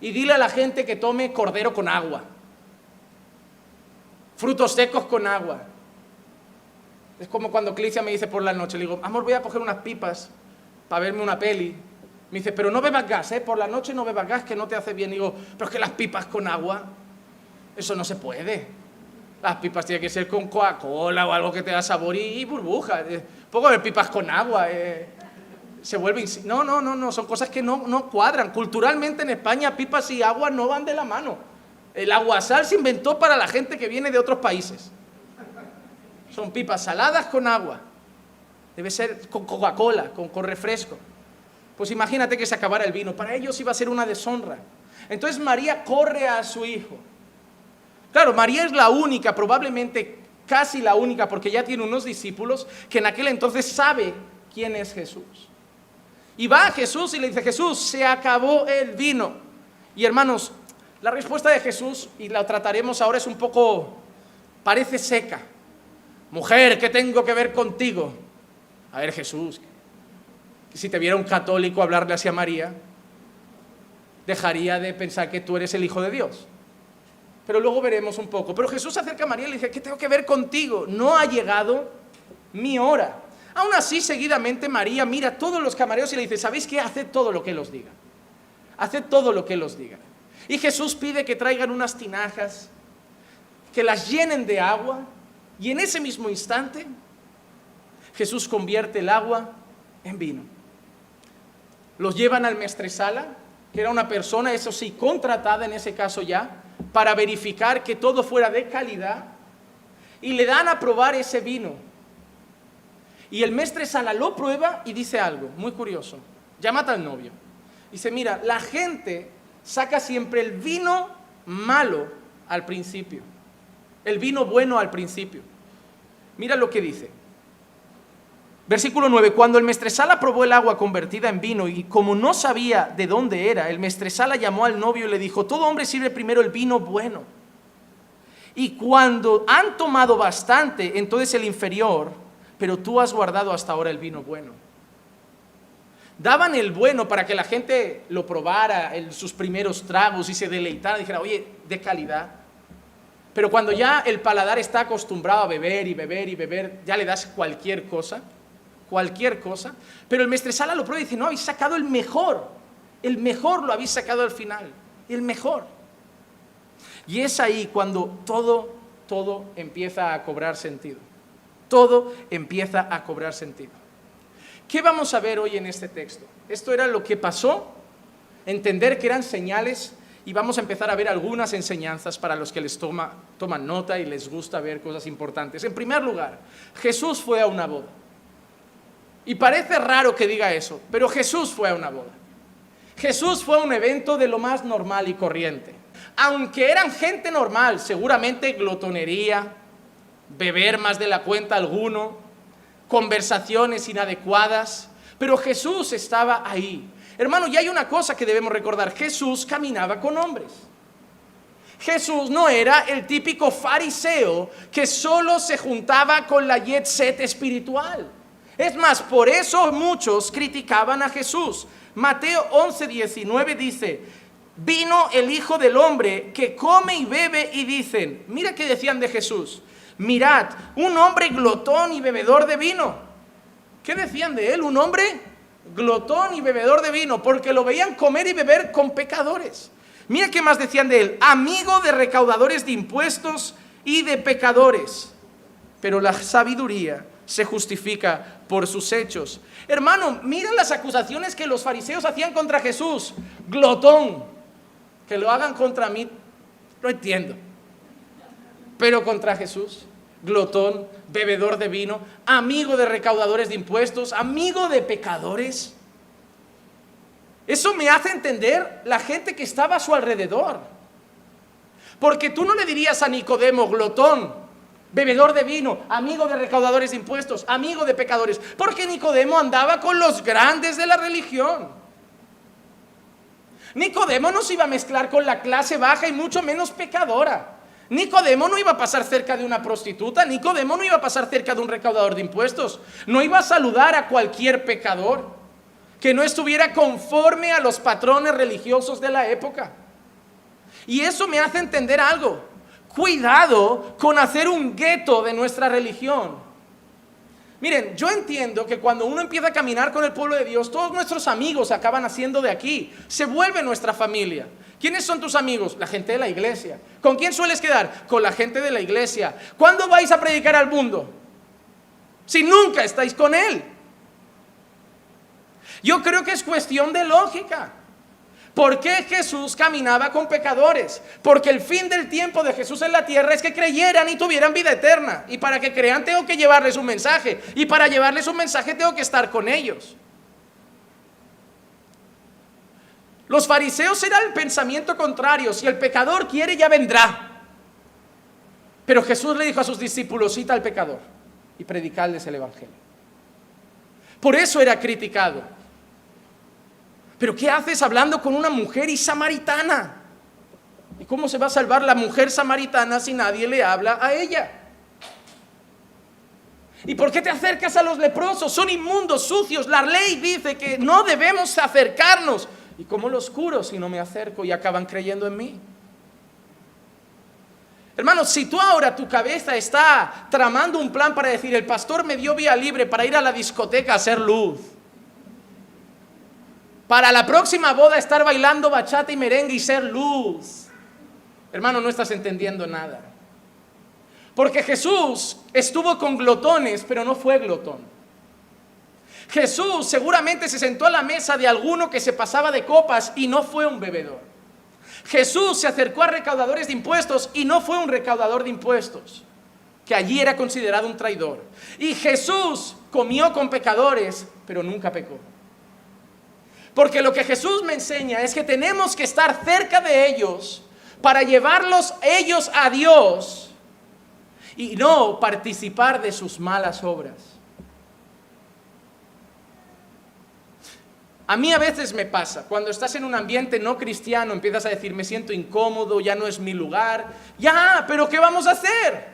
Y dile a la gente que tome cordero con agua, frutos secos con agua. Es como cuando Clicia me dice por la noche, le digo, amor, voy a coger unas pipas para verme una peli. Me dice, pero no bebas gas, ¿eh? Por la noche no bebas gas, que no te hace bien. digo, pero es que las pipas con agua, eso no se puede. Las pipas tienen que ser con Coca-Cola o algo que te da sabor y, burbujas. Eh, poco de pipas con agua. Eh. Se vuelven... No, no, no, no, son cosas que no, no cuadran. Culturalmente en España pipas y agua no van de la mano. El aguasal se inventó para la gente que viene de otros países. Son pipas saladas con agua. Debe ser con Coca-Cola, con, con refresco. Pues imagínate que se acabara el vino. Para ellos iba a ser una deshonra. Entonces María corre a su hijo. Claro, María es la única, probablemente casi la única, porque ya tiene unos discípulos que en aquel entonces sabe quién es Jesús. Y va a Jesús y le dice, Jesús, se acabó el vino. Y hermanos, la respuesta de Jesús, y la trataremos ahora, es un poco, parece seca. Mujer, ¿qué tengo que ver contigo? A ver, Jesús, si te viera un católico hablarle así a María, dejaría de pensar que tú eres el Hijo de Dios. Pero luego veremos un poco. Pero Jesús se acerca a María y le dice, ¿qué tengo que ver contigo? No ha llegado mi hora. Aún así, seguidamente María mira a todos los camareros y le dice, ¿sabéis qué? Haced todo lo que Él os diga. Haced todo lo que Él os diga. Y Jesús pide que traigan unas tinajas, que las llenen de agua, y en ese mismo instante Jesús convierte el agua en vino los llevan al mestresala, que era una persona, eso sí, contratada en ese caso ya, para verificar que todo fuera de calidad, y le dan a probar ese vino. Y el mestresala lo prueba y dice algo muy curioso. Llama al novio. Dice, mira, la gente saca siempre el vino malo al principio, el vino bueno al principio. Mira lo que dice. Versículo 9, cuando el mestresala probó el agua convertida en vino y como no sabía de dónde era, el mestresala llamó al novio y le dijo, todo hombre sirve primero el vino bueno. Y cuando han tomado bastante, entonces el inferior, pero tú has guardado hasta ahora el vino bueno. daban el bueno para que la gente lo probara, en sus primeros tragos y se deleitara, dijera, oye, de calidad. Pero cuando ya el paladar está acostumbrado a beber y beber y beber, ya le das cualquier cosa, cualquier cosa. Pero el maestresala lo prueba y dice, no, habéis sacado el mejor, el mejor lo habéis sacado al final, el mejor. Y es ahí cuando todo, todo empieza a cobrar sentido. Todo empieza a cobrar sentido. ¿Qué vamos a ver hoy en este texto? Esto era lo que pasó, entender que eran señales y vamos a empezar a ver algunas enseñanzas para los que les toma, toman nota y les gusta ver cosas importantes. En primer lugar, Jesús fue a una boda. Y parece raro que diga eso, pero Jesús fue a una boda. Jesús fue un evento de lo más normal y corriente. Aunque eran gente normal, seguramente glotonería, beber más de la cuenta alguno, conversaciones inadecuadas, pero Jesús estaba ahí. Hermano, y hay una cosa que debemos recordar, Jesús caminaba con hombres. Jesús no era el típico fariseo que solo se juntaba con la jet set espiritual. Es más, por eso muchos criticaban a Jesús. Mateo 11, 19 dice, vino el Hijo del Hombre que come y bebe y dicen, mira que decían de Jesús, mirad, un hombre glotón y bebedor de vino. ¿Qué decían de él? Un hombre glotón y bebedor de vino, porque lo veían comer y beber con pecadores. Mira qué más decían de él, amigo de recaudadores de impuestos y de pecadores. Pero la sabiduría se justifica por sus hechos. Hermano, mira las acusaciones que los fariseos hacían contra Jesús. Glotón, que lo hagan contra mí, no entiendo. Pero contra Jesús, glotón, bebedor de vino, amigo de recaudadores de impuestos, amigo de pecadores. Eso me hace entender la gente que estaba a su alrededor. Porque tú no le dirías a Nicodemo, glotón, bebedor de vino, amigo de recaudadores de impuestos, amigo de pecadores, porque Nicodemo andaba con los grandes de la religión. Nicodemo no se iba a mezclar con la clase baja y mucho menos pecadora. Nicodemo no iba a pasar cerca de una prostituta, Nicodemo no iba a pasar cerca de un recaudador de impuestos, no iba a saludar a cualquier pecador que no estuviera conforme a los patrones religiosos de la época. Y eso me hace entender algo. Cuidado con hacer un gueto de nuestra religión. Miren, yo entiendo que cuando uno empieza a caminar con el pueblo de Dios, todos nuestros amigos acaban haciendo de aquí, se vuelve nuestra familia. ¿Quiénes son tus amigos? La gente de la iglesia. ¿Con quién sueles quedar? Con la gente de la iglesia. ¿Cuándo vais a predicar al mundo? Si nunca estáis con él. Yo creo que es cuestión de lógica. ¿Por qué Jesús caminaba con pecadores? Porque el fin del tiempo de Jesús en la tierra es que creyeran y tuvieran vida eterna. Y para que crean tengo que llevarles un mensaje. Y para llevarles un mensaje tengo que estar con ellos. Los fariseos eran el pensamiento contrario. Si el pecador quiere, ya vendrá. Pero Jesús le dijo a sus discípulos, cita al pecador y predicarles el Evangelio. Por eso era criticado. Pero ¿qué haces hablando con una mujer y samaritana? ¿Y cómo se va a salvar la mujer samaritana si nadie le habla a ella? ¿Y por qué te acercas a los leprosos? Son inmundos, sucios. La ley dice que no debemos acercarnos. ¿Y cómo los curo si no me acerco y acaban creyendo en mí? Hermanos, si tú ahora tu cabeza está tramando un plan para decir, el pastor me dio vía libre para ir a la discoteca a hacer luz, para la próxima boda estar bailando bachata y merengue y ser luz, hermano, no estás entendiendo nada. Porque Jesús estuvo con glotones, pero no fue glotón. Jesús seguramente se sentó a la mesa de alguno que se pasaba de copas y no fue un bebedor. Jesús se acercó a recaudadores de impuestos y no fue un recaudador de impuestos, que allí era considerado un traidor. Y Jesús comió con pecadores, pero nunca pecó. Porque lo que Jesús me enseña es que tenemos que estar cerca de ellos para llevarlos ellos a Dios y no participar de sus malas obras. A mí a veces me pasa, cuando estás en un ambiente no cristiano, empiezas a decir, me siento incómodo, ya no es mi lugar. Ya, pero ¿qué vamos a hacer?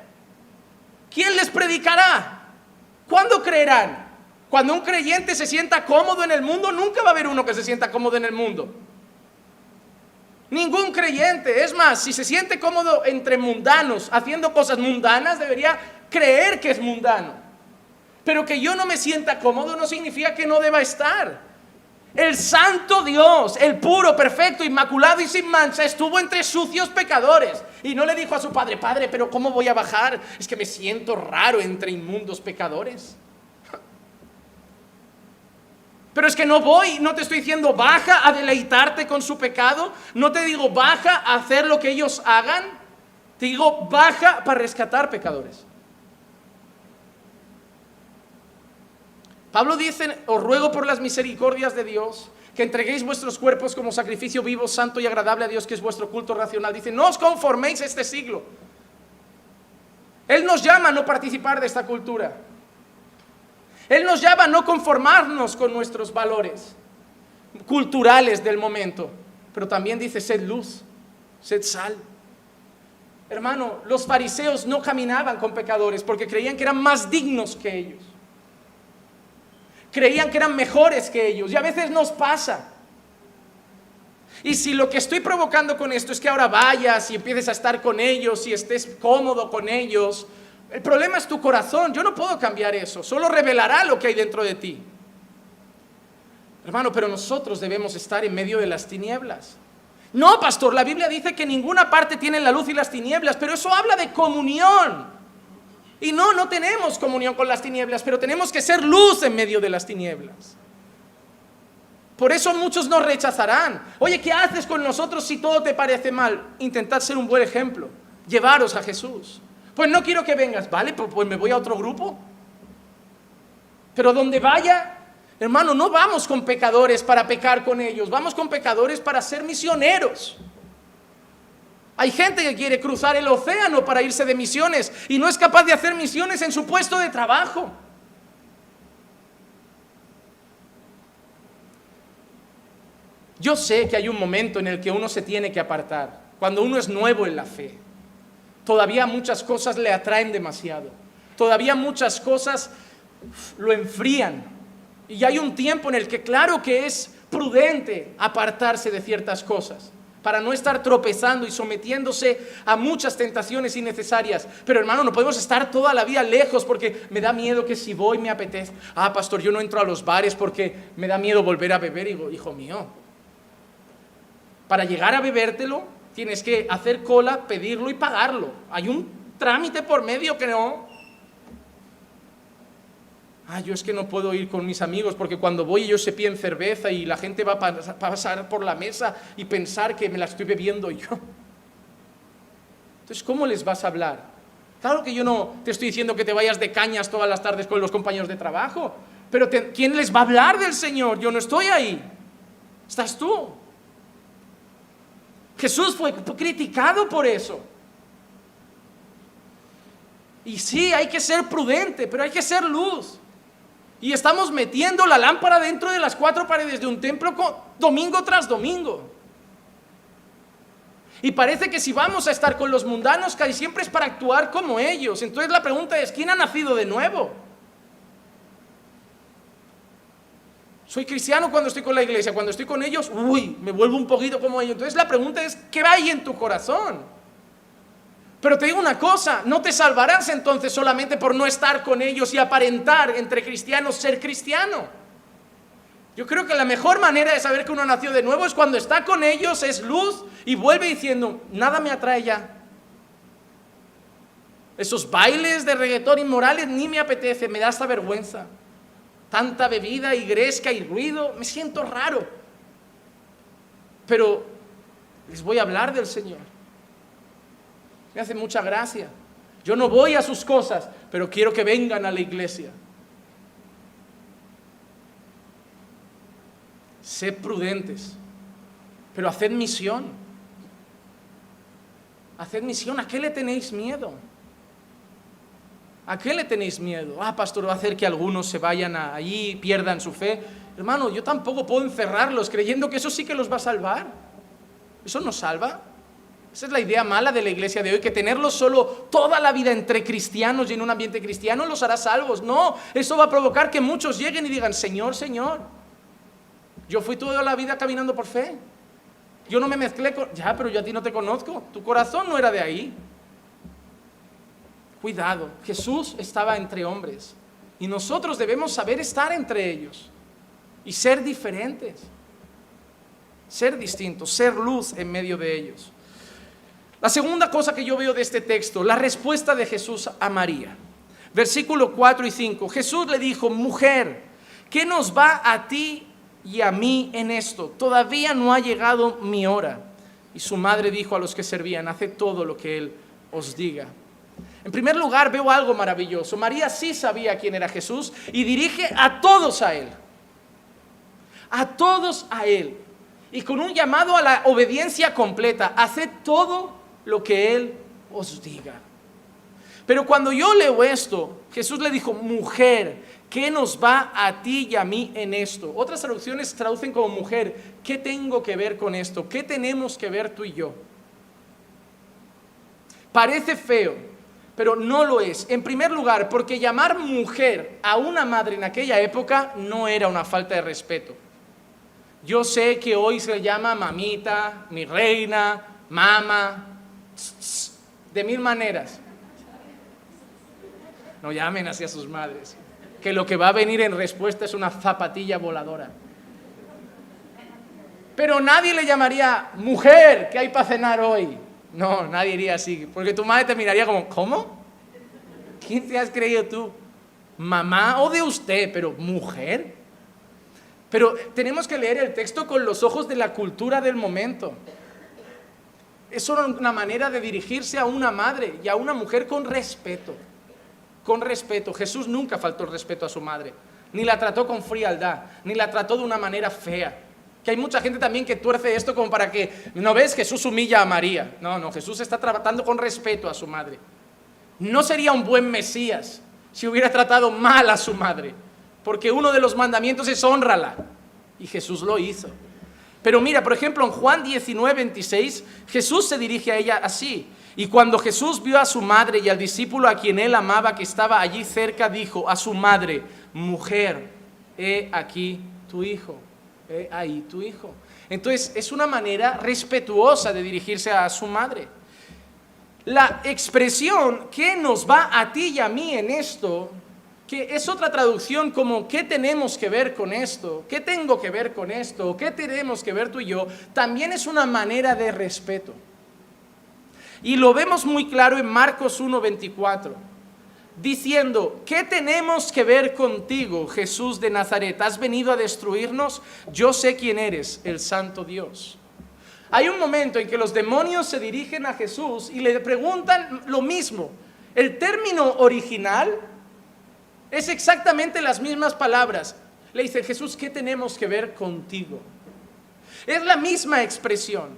¿Quién les predicará? ¿Cuándo creerán? Cuando un creyente se sienta cómodo en el mundo, nunca va a haber uno que se sienta cómodo en el mundo. Ningún creyente. Es más, si se siente cómodo entre mundanos, haciendo cosas mundanas, debería creer que es mundano. Pero que yo no me sienta cómodo no significa que no deba estar. El santo Dios, el puro, perfecto, inmaculado y sin mancha, estuvo entre sucios pecadores. Y no le dijo a su padre, padre, pero ¿cómo voy a bajar? Es que me siento raro entre inmundos pecadores. Pero es que no voy, no te estoy diciendo baja a deleitarte con su pecado, no te digo baja a hacer lo que ellos hagan, te digo baja para rescatar pecadores. Pablo dice, os ruego por las misericordias de Dios que entreguéis vuestros cuerpos como sacrificio vivo, santo y agradable a Dios, que es vuestro culto racional. Dice, no os conforméis a este siglo. Él nos llama a no participar de esta cultura. Él nos llama a no conformarnos con nuestros valores culturales del momento, pero también dice, sed luz, sed sal. Hermano, los fariseos no caminaban con pecadores porque creían que eran más dignos que ellos. Creían que eran mejores que ellos y a veces nos pasa. Y si lo que estoy provocando con esto es que ahora vayas y empieces a estar con ellos y estés cómodo con ellos, el problema es tu corazón. Yo no puedo cambiar eso. Solo revelará lo que hay dentro de ti. Hermano, pero nosotros debemos estar en medio de las tinieblas. No, pastor, la Biblia dice que ninguna parte tiene la luz y las tinieblas, pero eso habla de comunión. Y no, no tenemos comunión con las tinieblas, pero tenemos que ser luz en medio de las tinieblas. Por eso muchos nos rechazarán. Oye, ¿qué haces con nosotros si todo te parece mal? Intentad ser un buen ejemplo. Llevaros a Jesús. Pues no quiero que vengas, ¿vale? Pues, pues me voy a otro grupo. Pero donde vaya, hermano, no vamos con pecadores para pecar con ellos, vamos con pecadores para ser misioneros. Hay gente que quiere cruzar el océano para irse de misiones y no es capaz de hacer misiones en su puesto de trabajo. Yo sé que hay un momento en el que uno se tiene que apartar, cuando uno es nuevo en la fe todavía muchas cosas le atraen demasiado. Todavía muchas cosas lo enfrían. Y hay un tiempo en el que claro que es prudente apartarse de ciertas cosas para no estar tropezando y sometiéndose a muchas tentaciones innecesarias. Pero hermano, no podemos estar toda la vida lejos porque me da miedo que si voy me apetece. Ah, pastor, yo no entro a los bares porque me da miedo volver a beber. Digo, hijo mío, para llegar a bebértelo tienes que hacer cola, pedirlo y pagarlo. Hay un trámite por medio que no. Ah, yo es que no puedo ir con mis amigos porque cuando voy ellos se piden cerveza y la gente va a pasar por la mesa y pensar que me la estoy bebiendo yo. Entonces, ¿cómo les vas a hablar? Claro que yo no te estoy diciendo que te vayas de cañas todas las tardes con los compañeros de trabajo, pero ¿quién les va a hablar del Señor? Yo no estoy ahí. Estás tú. Jesús fue criticado por eso. Y sí, hay que ser prudente, pero hay que ser luz. Y estamos metiendo la lámpara dentro de las cuatro paredes de un templo domingo tras domingo. Y parece que si vamos a estar con los mundanos, casi siempre es para actuar como ellos. Entonces la pregunta es, ¿quién ha nacido de nuevo? Soy cristiano cuando estoy con la iglesia, cuando estoy con ellos, uy, me vuelvo un poquito como ellos. Entonces la pregunta es, ¿qué hay en tu corazón? Pero te digo una cosa, no te salvarás entonces solamente por no estar con ellos y aparentar entre cristianos ser cristiano. Yo creo que la mejor manera de saber que uno nació de nuevo es cuando está con ellos, es luz y vuelve diciendo, nada me atrae ya. Esos bailes de reggaetón inmorales ni me apetece, me da esta vergüenza tanta bebida y gresca y ruido, me siento raro. Pero les voy a hablar del Señor. Me hace mucha gracia. Yo no voy a sus cosas, pero quiero que vengan a la iglesia. Sed prudentes, pero haced misión. Haced misión. ¿A qué le tenéis miedo? ¿A qué le tenéis miedo? Ah, pastor, va a hacer que algunos se vayan allí, pierdan su fe. Hermano, yo tampoco puedo encerrarlos creyendo que eso sí que los va a salvar. ¿Eso nos salva? Esa es la idea mala de la iglesia de hoy, que tenerlo solo toda la vida entre cristianos y en un ambiente cristiano los hará salvos. No, eso va a provocar que muchos lleguen y digan, Señor, Señor, yo fui toda la vida caminando por fe. Yo no me mezclé con... Ya, pero yo a ti no te conozco. Tu corazón no era de ahí. Cuidado, Jesús estaba entre hombres y nosotros debemos saber estar entre ellos y ser diferentes, ser distintos, ser luz en medio de ellos. La segunda cosa que yo veo de este texto, la respuesta de Jesús a María. Versículo 4 y 5. Jesús le dijo, mujer, ¿qué nos va a ti y a mí en esto? Todavía no ha llegado mi hora. Y su madre dijo a los que servían, haced todo lo que Él os diga. En primer lugar, veo algo maravilloso. María sí sabía quién era Jesús y dirige a todos a Él. A todos a Él. Y con un llamado a la obediencia completa. Haced todo lo que Él os diga. Pero cuando yo leo esto, Jesús le dijo, mujer, ¿qué nos va a ti y a mí en esto? Otras traducciones traducen como mujer, ¿qué tengo que ver con esto? ¿Qué tenemos que ver tú y yo? Parece feo, pero no lo es. En primer lugar, porque llamar mujer a una madre en aquella época no era una falta de respeto. Yo sé que hoy se le llama mamita, mi reina, mama, de mil maneras. No llamen así a sus madres, que lo que va a venir en respuesta es una zapatilla voladora. Pero nadie le llamaría mujer, que hay para cenar hoy? No, nadie diría así, porque tu madre te miraría como, ¿cómo? ¿Quién te has creído tú? Mamá o de usted, pero mujer. Pero tenemos que leer el texto con los ojos de la cultura del momento. Es una manera de dirigirse a una madre y a una mujer con respeto. Con respeto. Jesús nunca faltó respeto a su madre. Ni la trató con frialdad, ni la trató de una manera fea. Que hay mucha gente también que tuerce esto como para que, ¿no ves? Jesús humilla a María. No, no, Jesús está tratando con respeto a su madre. No sería un buen Mesías si hubiera tratado mal a su madre. Porque uno de los mandamientos es honrala. Y Jesús lo hizo. Pero mira, por ejemplo, en Juan 19, 26, Jesús se dirige a ella así. Y cuando Jesús vio a su madre y al discípulo a quien él amaba que estaba allí cerca, dijo a su madre, mujer, he aquí tu hijo, ahí tu hijo. Entonces es una manera respetuosa de dirigirse a su madre. La expresión que nos va a ti y a mí en esto que es otra traducción como ¿qué tenemos que ver con esto? ¿Qué tengo que ver con esto? ¿Qué tenemos que ver tú y yo? También es una manera de respeto. Y lo vemos muy claro en Marcos 1:24, diciendo, ¿qué tenemos que ver contigo, Jesús de Nazaret? ¿Has venido a destruirnos? Yo sé quién eres, el Santo Dios. Hay un momento en que los demonios se dirigen a Jesús y le preguntan lo mismo. El término original es exactamente las mismas palabras. Le dice Jesús, ¿qué tenemos que ver contigo? Es la misma expresión,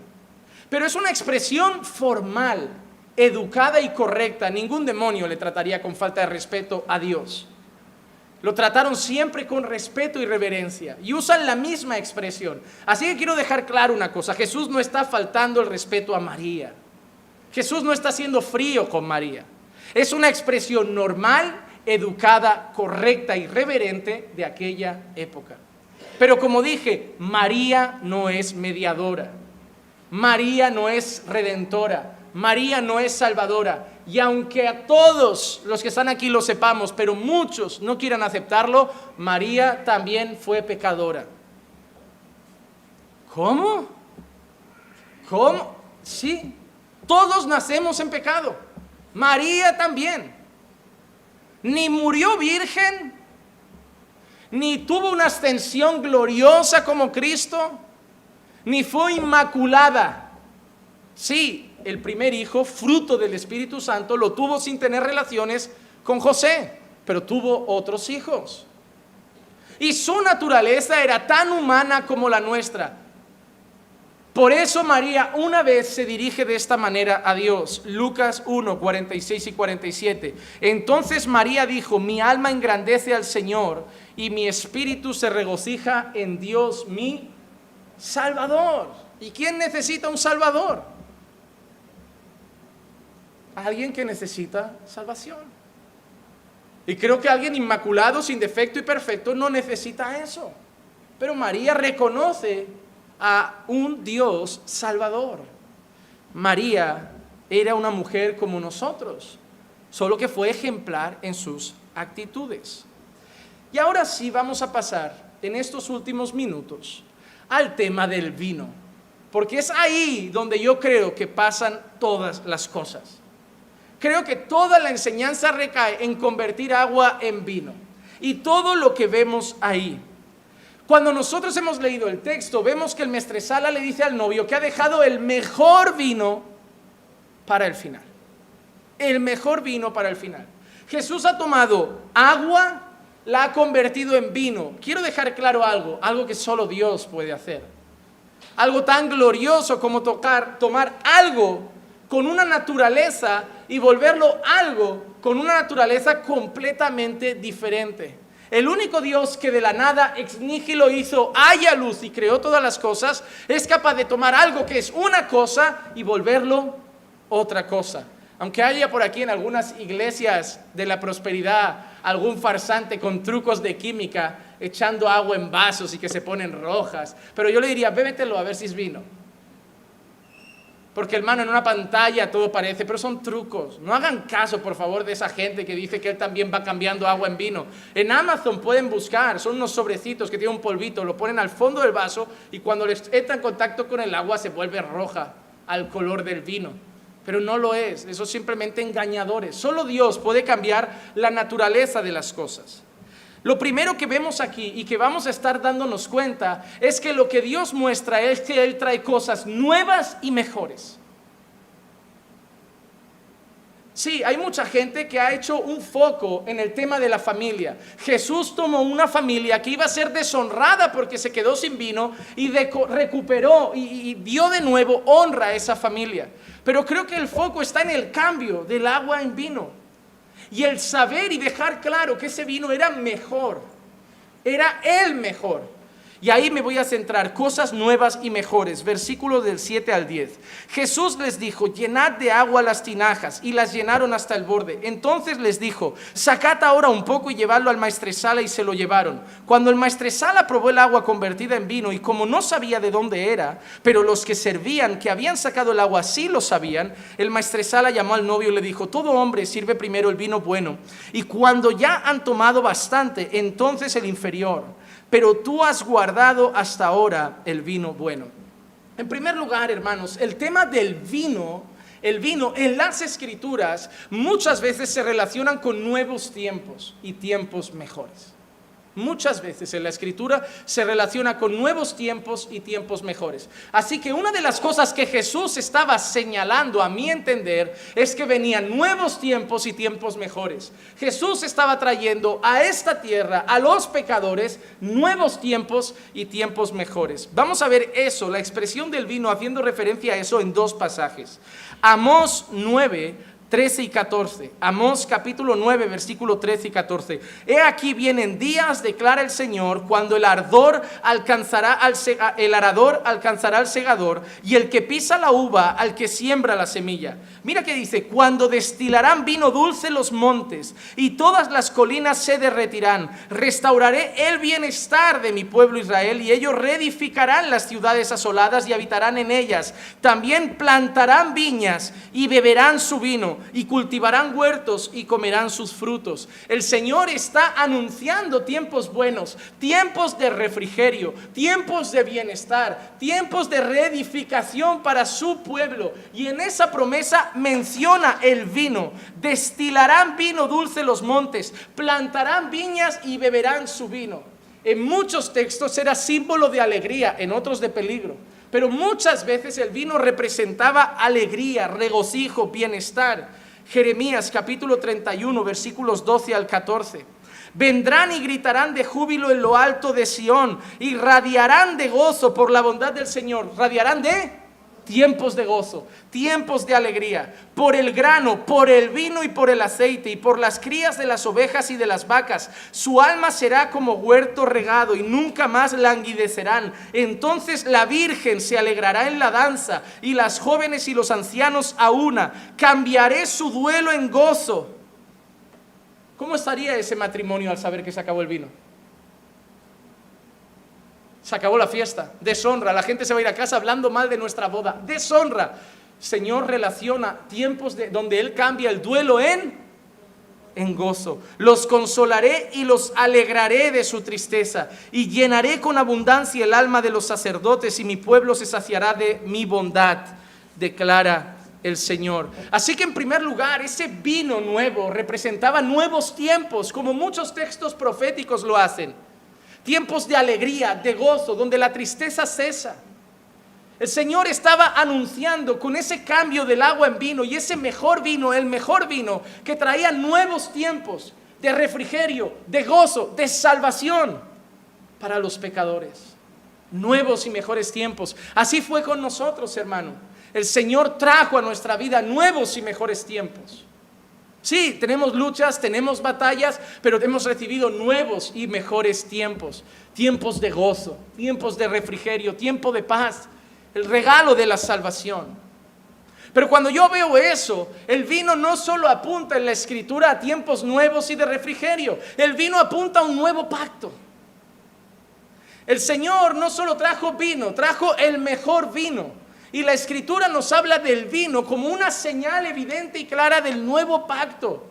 pero es una expresión formal, educada y correcta. Ningún demonio le trataría con falta de respeto a Dios. Lo trataron siempre con respeto y reverencia y usan la misma expresión. Así que quiero dejar claro una cosa, Jesús no está faltando el respeto a María. Jesús no está siendo frío con María. Es una expresión normal educada, correcta y reverente de aquella época. Pero como dije, María no es mediadora, María no es redentora, María no es salvadora. Y aunque a todos los que están aquí lo sepamos, pero muchos no quieran aceptarlo, María también fue pecadora. ¿Cómo? ¿Cómo? Sí, todos nacemos en pecado. María también ni murió virgen, ni tuvo una ascensión gloriosa como Cristo, ni fue inmaculada. Sí, el primer hijo, fruto del Espíritu Santo, lo tuvo sin tener relaciones con José, pero tuvo otros hijos. Y su naturaleza era tan humana como la nuestra. Por eso María una vez se dirige de esta manera a Dios. Lucas 1, 46 y 47. Entonces María dijo, mi alma engrandece al Señor y mi espíritu se regocija en Dios mi Salvador. ¿Y quién necesita un Salvador? Alguien que necesita salvación. Y creo que alguien inmaculado, sin defecto y perfecto, no necesita eso. Pero María reconoce a un Dios salvador. María era una mujer como nosotros, solo que fue ejemplar en sus actitudes. Y ahora sí vamos a pasar en estos últimos minutos al tema del vino, porque es ahí donde yo creo que pasan todas las cosas. Creo que toda la enseñanza recae en convertir agua en vino y todo lo que vemos ahí. Cuando nosotros hemos leído el texto, vemos que el mestresala le dice al novio que ha dejado el mejor vino para el final. El mejor vino para el final. Jesús ha tomado agua, la ha convertido en vino. Quiero dejar claro algo, algo que solo Dios puede hacer. Algo tan glorioso como tocar, tomar algo con una naturaleza y volverlo algo con una naturaleza completamente diferente. El único Dios que de la nada ex nihilo hizo haya luz y creó todas las cosas, es capaz de tomar algo que es una cosa y volverlo otra cosa. Aunque haya por aquí en algunas iglesias de la prosperidad algún farsante con trucos de química echando agua en vasos y que se ponen rojas, pero yo le diría, bébetelo a ver si es vino. Porque hermano, en una pantalla todo parece, pero son trucos. No hagan caso, por favor, de esa gente que dice que él también va cambiando agua en vino. En Amazon pueden buscar, son unos sobrecitos que tienen un polvito, lo ponen al fondo del vaso y cuando les entra en contacto con el agua se vuelve roja al color del vino. Pero no lo es, eso es simplemente engañadores. Solo Dios puede cambiar la naturaleza de las cosas. Lo primero que vemos aquí y que vamos a estar dándonos cuenta es que lo que Dios muestra es que Él trae cosas nuevas y mejores. Sí, hay mucha gente que ha hecho un foco en el tema de la familia. Jesús tomó una familia que iba a ser deshonrada porque se quedó sin vino y recuperó y, dio de nuevo honra a esa familia. Pero creo que el foco está en el cambio del agua en vino y el saber y dejar claro que ese vino era mejor, era el mejor. Y ahí me voy a centrar, cosas nuevas y mejores. Versículo del 7 al 10. Jesús les dijo, llenad de agua las tinajas, y las llenaron hasta el borde. Entonces les dijo, sacad ahora un poco y llevadlo al maestresala, y se lo llevaron. Cuando el maestresala probó el agua convertida en vino, y como no sabía de dónde era, pero los que servían, que habían sacado el agua, sí lo sabían, el maestresala llamó al novio y le dijo, todo hombre sirve primero el vino bueno, y cuando ya han tomado bastante, entonces el inferior pero tú has guardado hasta ahora el vino bueno. En primer lugar, hermanos, el tema del vino, el vino en las escrituras muchas veces se relacionan con nuevos tiempos y tiempos mejores. Muchas veces en la escritura se relaciona con nuevos tiempos y tiempos mejores. Así que una de las cosas que Jesús estaba señalando a mi entender es que venían nuevos tiempos y tiempos mejores. Jesús estaba trayendo a esta tierra, a los pecadores, nuevos tiempos y tiempos mejores. Vamos a ver eso, la expresión del vino haciendo referencia a eso en dos pasajes. Amós 9 13 y 14. Amós capítulo 9, versículo 13 y 14. He aquí vienen días, declara el Señor, cuando el ardor alcanzará al el arador alcanzará al segador y el que pisa la uva al que siembra la semilla. Mira que dice, cuando destilarán vino dulce los montes y todas las colinas se derretirán, restauraré el bienestar de mi pueblo Israel y ellos reedificarán las ciudades asoladas y habitarán en ellas. También plantarán viñas y beberán su vino y cultivarán huertos y comerán sus frutos. El Señor está anunciando tiempos buenos, tiempos de refrigerio, tiempos de bienestar, tiempos de reedificación para su pueblo. Y en esa promesa menciona el vino. Destilarán vino dulce los montes, plantarán viñas y beberán su vino. En muchos textos era símbolo de alegría, en otros de peligro. Pero muchas veces el vino representaba alegría, regocijo, bienestar. Jeremías capítulo 31, versículos 12 al 14. Vendrán y gritarán de júbilo en lo alto de Sión y radiarán de gozo por la bondad del Señor. ¿Radiarán de? Tiempos de gozo, tiempos de alegría, por el grano, por el vino y por el aceite, y por las crías de las ovejas y de las vacas. Su alma será como huerto regado y nunca más languidecerán. Entonces la Virgen se alegrará en la danza, y las jóvenes y los ancianos a una. Cambiaré su duelo en gozo. ¿Cómo estaría ese matrimonio al saber que se acabó el vino? Se acabó la fiesta. Deshonra. La gente se va a ir a casa hablando mal de nuestra boda. Deshonra. Señor relaciona tiempos de, donde Él cambia el duelo en, en gozo. Los consolaré y los alegraré de su tristeza. Y llenaré con abundancia el alma de los sacerdotes y mi pueblo se saciará de mi bondad, declara el Señor. Así que en primer lugar, ese vino nuevo representaba nuevos tiempos, como muchos textos proféticos lo hacen tiempos de alegría, de gozo, donde la tristeza cesa. El Señor estaba anunciando con ese cambio del agua en vino y ese mejor vino, el mejor vino, que traía nuevos tiempos de refrigerio, de gozo, de salvación para los pecadores. Nuevos y mejores tiempos. Así fue con nosotros, hermano. El Señor trajo a nuestra vida nuevos y mejores tiempos. Sí, tenemos luchas, tenemos batallas, pero hemos recibido nuevos y mejores tiempos. Tiempos de gozo, tiempos de refrigerio, tiempo de paz, el regalo de la salvación. Pero cuando yo veo eso, el vino no solo apunta en la escritura a tiempos nuevos y de refrigerio, el vino apunta a un nuevo pacto. El Señor no solo trajo vino, trajo el mejor vino. Y la escritura nos habla del vino como una señal evidente y clara del nuevo pacto.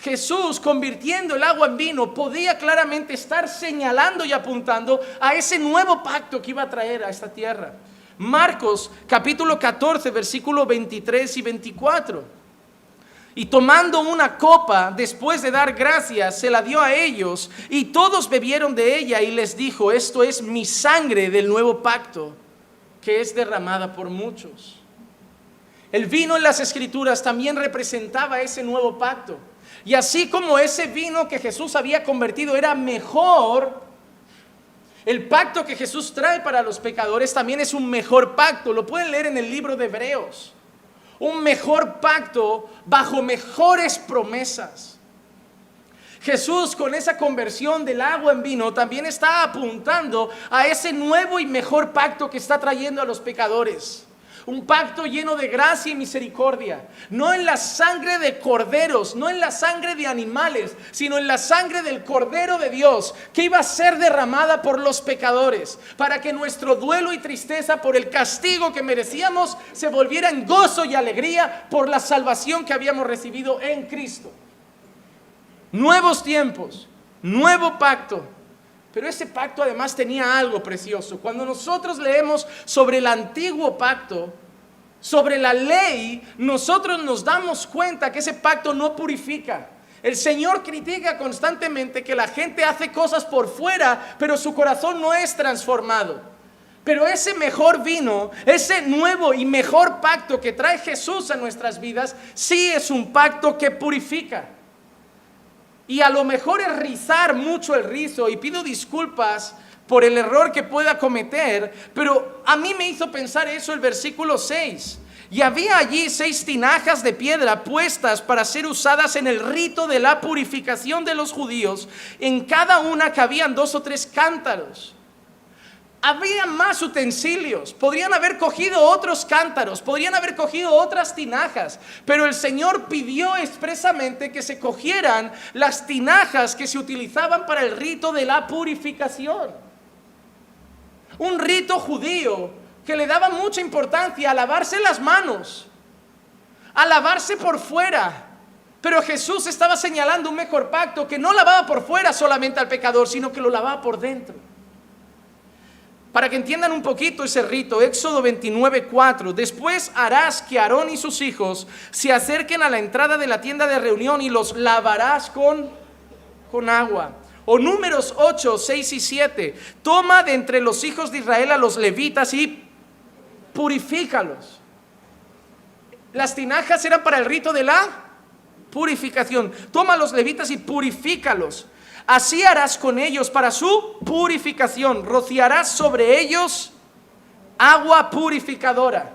Jesús, convirtiendo el agua en vino, podía claramente estar señalando y apuntando a ese nuevo pacto que iba a traer a esta tierra. Marcos capítulo 14, versículo 23 y 24. Y tomando una copa, después de dar gracias, se la dio a ellos, y todos bebieron de ella, y les dijo, esto es mi sangre del nuevo pacto que es derramada por muchos. El vino en las escrituras también representaba ese nuevo pacto. Y así como ese vino que Jesús había convertido era mejor, el pacto que Jesús trae para los pecadores también es un mejor pacto. Lo pueden leer en el libro de Hebreos. Un mejor pacto bajo mejores promesas. Jesús con esa conversión del agua en vino también está apuntando a ese nuevo y mejor pacto que está trayendo a los pecadores. Un pacto lleno de gracia y misericordia. No en la sangre de corderos, no en la sangre de animales, sino en la sangre del Cordero de Dios, que iba a ser derramada por los pecadores, para que nuestro duelo y tristeza por el castigo que merecíamos se volviera en gozo y alegría por la salvación que habíamos recibido en Cristo nuevos tiempos, nuevo pacto. Pero ese pacto además tenía algo precioso. Cuando nosotros leemos sobre el antiguo pacto, sobre la ley, nosotros nos damos cuenta que ese pacto no purifica. El Señor critica constantemente que la gente hace cosas por fuera, pero su corazón no es transformado. Pero ese mejor vino, ese nuevo y mejor pacto que trae Jesús a nuestras vidas, sí es un pacto que purifica. Y a lo mejor es rizar mucho el rizo y pido disculpas por el error que pueda cometer, pero a mí me hizo pensar eso el versículo 6. Y había allí seis tinajas de piedra puestas para ser usadas en el rito de la purificación de los judíos. En cada una cabían dos o tres cántaros había más utensilios, podrían haber cogido otros cántaros, podrían haber cogido otras tinajas, pero el Señor pidió expresamente que se cogieran las tinajas que se utilizaban para el rito de la purificación. Un rito judío que le daba mucha importancia a lavarse las manos, a lavarse por fuera. Pero Jesús estaba señalando un mejor pacto que no lavaba por fuera solamente al pecador, sino que lo lavaba por dentro. Para que entiendan un poquito ese rito, Éxodo 29, 4. Después harás que Aarón y sus hijos se acerquen a la entrada de la tienda de reunión y los lavarás con, con agua. O números 8, 6 y 7. Toma de entre los hijos de Israel a los levitas y purifícalos. Las tinajas eran para el rito de la purificación. Toma a los levitas y purifícalos Así harás con ellos para su purificación. Rociarás sobre ellos agua purificadora.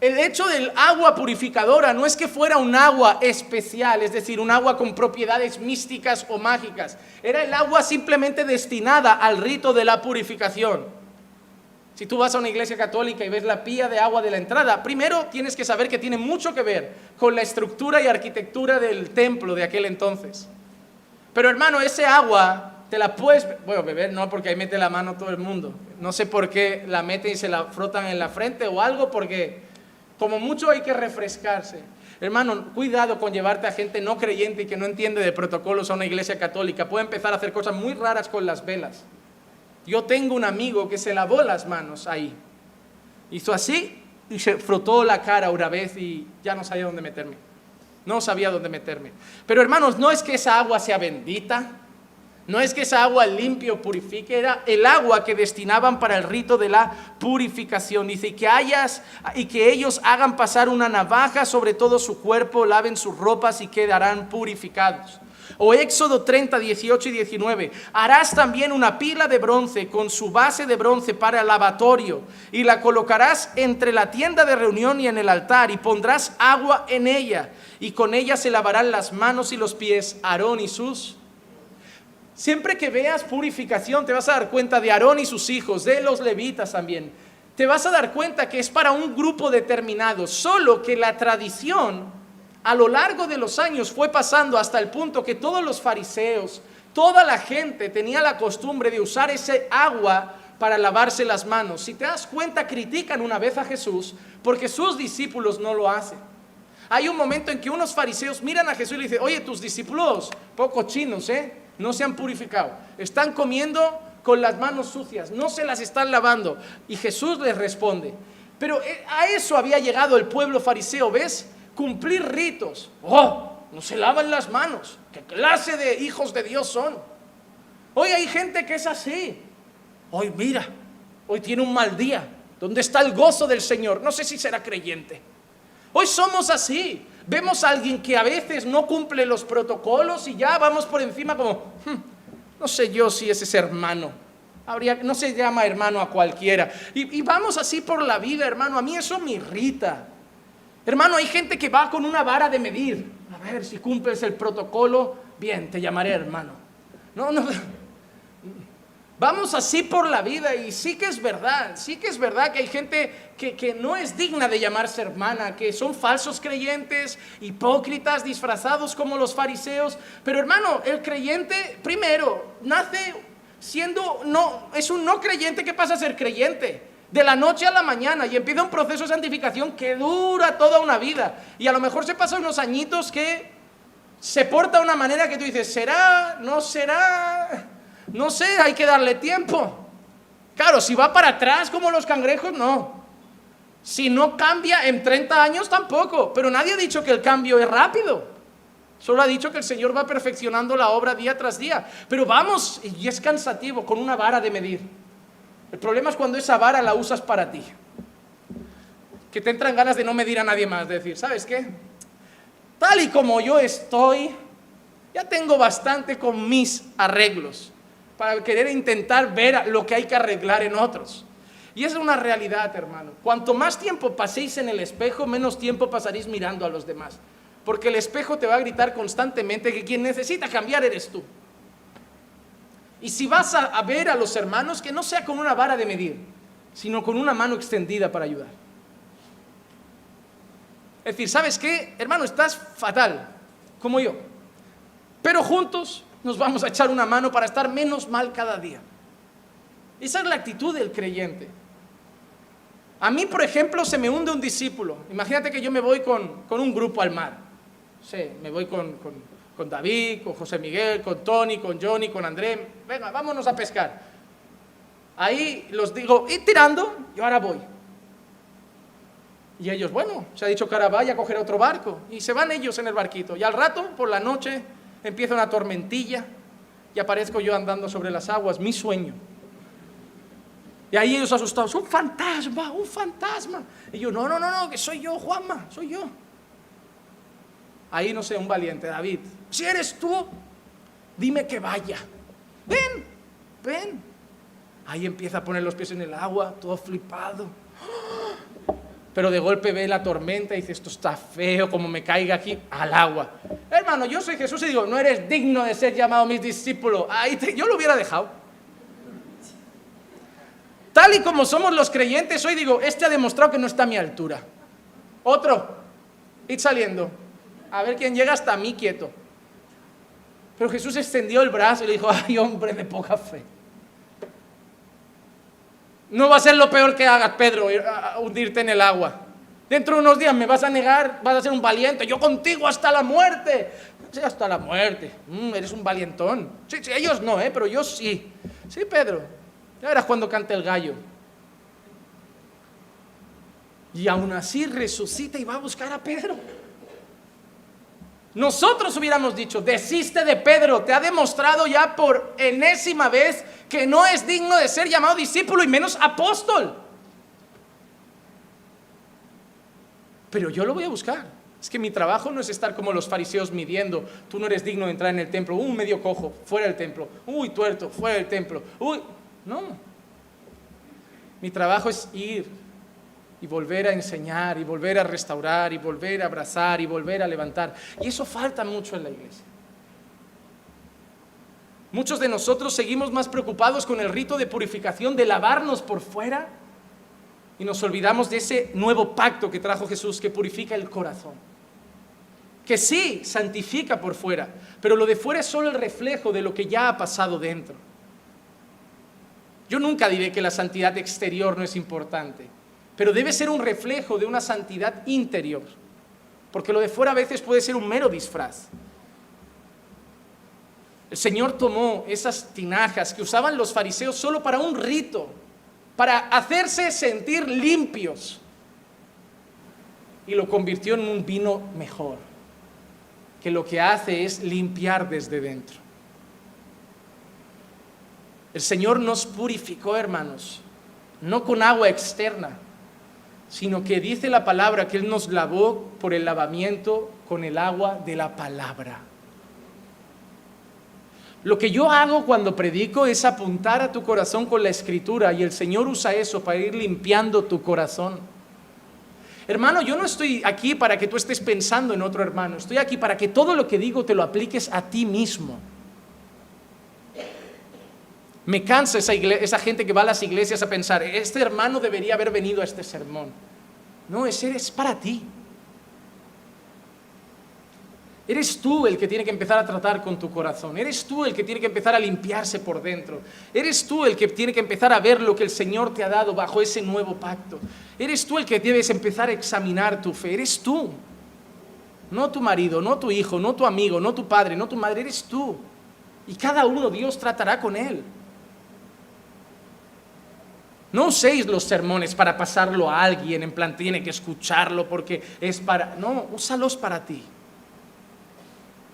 El hecho del agua purificadora no es que fuera un agua especial, es decir, un agua con propiedades místicas o mágicas. Era el agua simplemente destinada al rito de la purificación. Si tú vas a una iglesia católica y ves la pía de agua de la entrada, primero tienes que saber que tiene mucho que ver con la estructura y arquitectura del templo de aquel entonces. Pero hermano, ese agua te la puedes, bueno, beber no, porque ahí mete la mano todo el mundo. No sé por qué la meten y se la frotan en la frente o algo, porque como mucho hay que refrescarse. Hermano, cuidado con llevarte a gente no creyente y que no entiende de protocolos a una iglesia católica. Puede empezar a hacer cosas muy raras con las velas. Yo tengo un amigo que se lavó las manos ahí. Hizo así y se frotó la cara una vez y ya no sabía dónde meterme. No sabía dónde meterme. Pero hermanos, no es que esa agua sea bendita, no es que esa agua limpio purifique, era el agua que destinaban para el rito de la purificación. Dice, que hayas y que ellos hagan pasar una navaja sobre todo su cuerpo, laven sus ropas y quedarán purificados. O Éxodo 30, 18 y 19. Harás también una pila de bronce con su base de bronce para el lavatorio y la colocarás entre la tienda de reunión y en el altar y pondrás agua en ella y con ella se lavarán las manos y los pies Aarón y sus Siempre que veas purificación, te vas a dar cuenta de Aarón y sus hijos, de los levitas también. Te vas a dar cuenta que es para un grupo determinado, solo que la tradición a lo largo de los años fue pasando hasta el punto que todos los fariseos, toda la gente tenía la costumbre de usar ese agua para lavarse las manos. Si te das cuenta, critican una vez a Jesús porque sus discípulos no lo hacen. Hay un momento en que unos fariseos miran a Jesús y le dicen, oye, tus discípulos, poco chinos, ¿eh? no se han purificado, están comiendo con las manos sucias, no se las están lavando. Y Jesús les responde, pero eh, a eso había llegado el pueblo fariseo, ¿ves? Cumplir ritos. Oh, no se lavan las manos. ¿Qué clase de hijos de Dios son? Hoy hay gente que es así. Hoy mira, hoy tiene un mal día. ¿Dónde está el gozo del Señor? No sé si será creyente. Hoy somos así. Vemos a alguien que a veces no cumple los protocolos y ya vamos por encima como, hmm, no sé yo si ese es hermano. No se llama hermano a cualquiera. Y, y vamos así por la vida, hermano. A mí eso me irrita. Hermano, hay gente que va con una vara de medir. A ver, si cumples el protocolo, bien, te llamaré hermano. No, no. Vamos así por la vida y sí que es verdad, sí que es verdad que hay gente que, no es digna de llamarse hermana, que son falsos creyentes, hipócritas, disfrazados como los fariseos. Pero hermano, el creyente primero nace siendo, no, es un no creyente que pasa a ser creyente de la noche a la mañana y empieza un proceso de santificación que dura toda una vida. Y a lo mejor se pasa unos añitos que se porta de una manera que tú dices, ¿será? ¿No será? No sé, hay que darle tiempo. Claro, si va para atrás como los cangrejos, no. Si no cambia en 30 años, tampoco. Pero nadie ha dicho que el cambio es rápido. Solo ha dicho que el Señor va perfeccionando la obra día tras día. Pero vamos, y es cansativo, con una vara de medir. El problema es cuando esa vara la usas para ti. Que te entran ganas de no medir a nadie más, de decir, ¿sabes qué? Tal y como yo estoy, ya tengo bastante con mis arreglos para querer intentar ver lo que hay que arreglar en otros. Y es una realidad, hermano. Cuanto más tiempo paséis en el espejo, menos tiempo pasaréis mirando a los demás. Porque el espejo te va a gritar constantemente que quien necesita cambiar eres tú. Y si vas a, ver a los hermanos, que no sea con una vara de medir, sino con una mano extendida para ayudar. Es decir, ¿sabes qué? Hermano, estás fatal, como yo. Pero juntos nos vamos a echar una mano para estar menos mal cada día. Esa es la actitud del creyente. A mí, por ejemplo, se me hunde un discípulo. Imagínate que yo me voy con, un grupo al mar. Sí, me voy con, con, David, con José Miguel, con Tony, con Johnny, con André. Venga, vámonos a pescar. Ahí los digo, ir tirando, yo ahora voy. Y ellos, bueno, se ha dicho que ahora vaya a coger otro barco. Y se van ellos en el barquito. Y al rato, por la noche, empieza una tormentilla y aparezco yo andando sobre las aguas, mi sueño. Y ahí ellos asustados, un fantasma, un fantasma. Y yo, no, no, no, no, que soy yo, Juanma, soy yo. Ahí no sé, un valiente, David, si eres tú, dime que vaya. Ven, ven. Ahí empieza a poner los pies en el agua, todo flipado. pero de golpe ve la tormenta y dice, esto está feo, como me caiga aquí al agua. Hermano, yo soy Jesús y digo, no eres digno de ser llamado mi discípulo. Ahí yo lo hubiera dejado. Tal y como somos los creyentes, hoy digo, este ha demostrado que no está a mi altura. Otro, id saliendo. A ver quién llega hasta mí quieto. Pero Jesús extendió el brazo y le dijo, ay hombre de poca fe. No va a ser lo peor que hagas, Pedro, hundirte en el agua. Dentro de unos días me vas a negar, vas a ser un valiente. Yo contigo hasta la muerte. Sí, hasta la muerte. Mm, eres un valientón. Sí, sí, ellos no, ¿eh? pero yo sí. Sí, Pedro. Ya verás cuando cante el gallo. Y aún así resucita y va a buscar a Pedro. Nosotros hubiéramos dicho, desiste de Pedro, te ha demostrado ya por enésima vez que no es digno de ser llamado discípulo y menos apóstol. Pero yo lo voy a buscar. Es que mi trabajo no es estar como los fariseos midiendo, tú no eres digno de entrar en el templo, un medio cojo, fuera del templo, uy, tuerto, fuera del templo, uy, no. Mi trabajo es ir y volver a enseñar y volver a restaurar y volver a abrazar y volver a levantar. Y eso falta mucho en la iglesia. Muchos de nosotros seguimos más preocupados con el rito de purificación, de lavarnos por fuera, y nos olvidamos de ese nuevo pacto que trajo Jesús que purifica el corazón. Que sí, santifica por fuera, pero lo de fuera es solo el reflejo de lo que ya ha pasado dentro. Yo nunca diré que la santidad exterior no es importante pero debe ser un reflejo de una santidad interior, porque lo de fuera a veces puede ser un mero disfraz. El Señor tomó esas tinajas que usaban los fariseos solo para un rito, para hacerse sentir limpios, y lo convirtió en un vino mejor, que lo que hace es limpiar desde dentro. El Señor nos purificó, hermanos, no con agua externa, sino que dice la palabra que Él nos lavó por el lavamiento con el agua de la palabra. Lo que yo hago cuando predico es apuntar a tu corazón con la escritura y el Señor usa eso para ir limpiando tu corazón. Hermano, yo no estoy aquí para que tú estés pensando en otro hermano, estoy aquí para que todo lo que digo te lo apliques a ti mismo. Me cansa esa, gente que va a las iglesias a pensar, este hermano debería haber venido a este sermón. No, ese es para ti. Eres tú el que tiene que empezar a tratar con tu corazón. Eres tú el que tiene que empezar a limpiarse por dentro. Eres tú el que tiene que empezar a ver lo que el Señor te ha dado bajo ese nuevo pacto. Eres tú el que debes empezar a examinar tu fe. Eres tú. No tu marido, no tu hijo, no tu amigo, no tu padre, no tu madre. Eres tú. Y cada uno Dios tratará con él. No uséis los sermones para pasarlo a alguien, en plan tiene que escucharlo porque es para... No, úsalos para ti.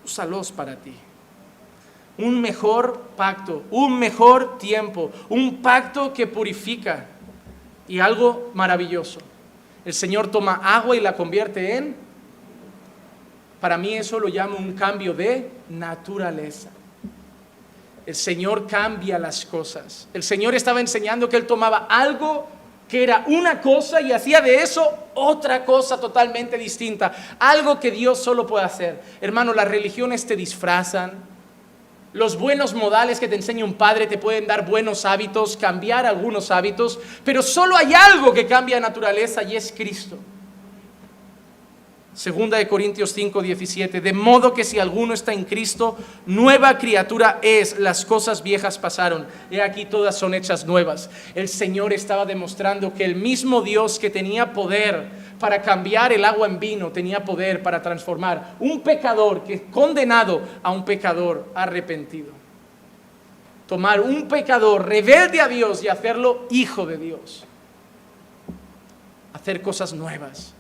Úsalos para ti. Un mejor pacto, un mejor tiempo, un pacto que purifica. Y algo maravilloso. El Señor toma agua y la convierte en... Para mí eso lo llamo un cambio de naturaleza el Señor cambia las cosas. El Señor estaba enseñando que Él tomaba algo que era una cosa y hacía de eso otra cosa totalmente distinta. Algo que Dios solo puede hacer. Hermano, las religiones te disfrazan. Los buenos modales que te enseña un padre te pueden dar buenos hábitos, cambiar algunos hábitos, pero solo hay algo que cambia naturaleza y es Cristo. Segunda de Corintios 5, 17. De modo que si alguno está en Cristo, nueva criatura es. Las cosas viejas pasaron. He aquí todas son hechas nuevas. El Señor estaba demostrando que el mismo Dios que tenía poder para cambiar el agua en vino, tenía poder para transformar un pecador que es condenado a un pecador arrepentido. Tomar un pecador rebelde a Dios y hacerlo hijo de Dios. Hacer cosas nuevas.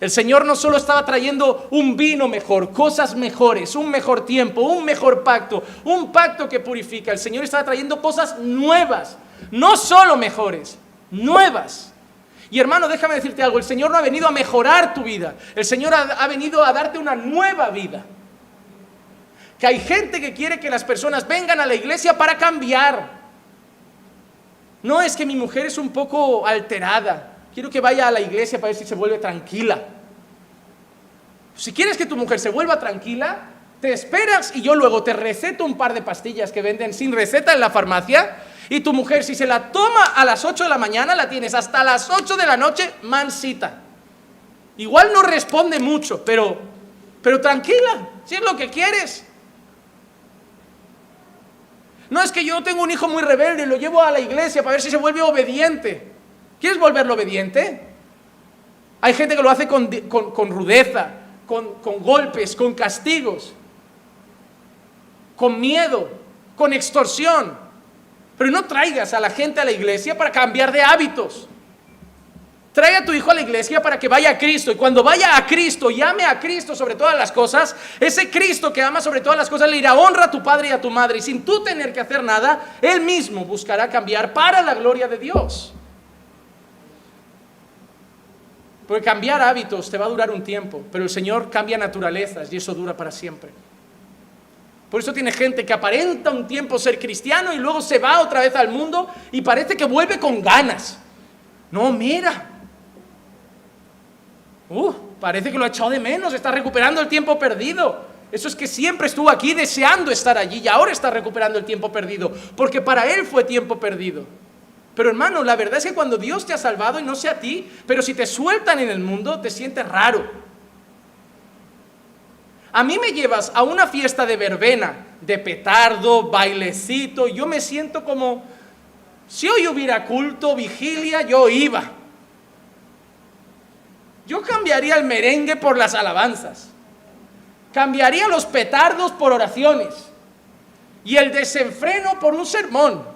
El Señor no solo estaba trayendo un vino mejor, cosas mejores, un mejor tiempo, un mejor pacto, un pacto que purifica. El Señor estaba trayendo cosas nuevas, no solo mejores, nuevas. Y hermano, déjame decirte algo, el Señor no ha venido a mejorar tu vida, el Señor ha, venido a darte una nueva vida. Que hay gente que quiere que las personas vengan a la iglesia para cambiar. No es que mi mujer es un poco alterada, quiero que vaya a la iglesia para ver si se vuelve tranquila. Si quieres que tu mujer se vuelva tranquila, te esperas y yo luego te receto un par de pastillas que venden sin receta en la farmacia y tu mujer si se la toma a las 8 de la mañana la tienes hasta las 8 de la noche mansita. Igual no responde mucho, pero, pero tranquila, si es lo que quieres. No es que yo tengo un hijo muy rebelde y lo llevo a la iglesia para ver si se vuelve obediente. ¿Quieres volverlo obediente? Hay gente que lo hace con, rudeza, con, con golpes, con castigos, con miedo, con extorsión. Pero no traigas a la gente a la iglesia para cambiar de hábitos. Trae a tu hijo a la iglesia para que vaya a Cristo. Y cuando vaya a Cristo y ame a Cristo sobre todas las cosas, ese Cristo que ama sobre todas las cosas le irá honra a tu padre y a tu madre. Y sin tú tener que hacer nada, Él mismo buscará cambiar para la gloria de Dios. Porque cambiar hábitos te va a durar un tiempo, pero el Señor cambia naturalezas y eso dura para siempre. Por eso tiene gente que aparenta un tiempo ser cristiano y luego se va otra vez al mundo y parece que vuelve con ganas. No, mira, Uh, parece que lo ha echado de menos, está recuperando el tiempo perdido. Eso es que siempre estuvo aquí deseando estar allí y ahora está recuperando el tiempo perdido, porque para él fue tiempo perdido. Pero hermano, la verdad es que cuando Dios te ha salvado y no sea a ti, pero si te sueltan en el mundo, te sientes raro. A mí me llevas a una fiesta de verbena, de petardo, bailecito, yo me siento como, si hoy hubiera culto, vigilia, yo iba. Yo cambiaría el merengue por las alabanzas. Cambiaría los petardos por oraciones. Y el desenfreno por un sermón.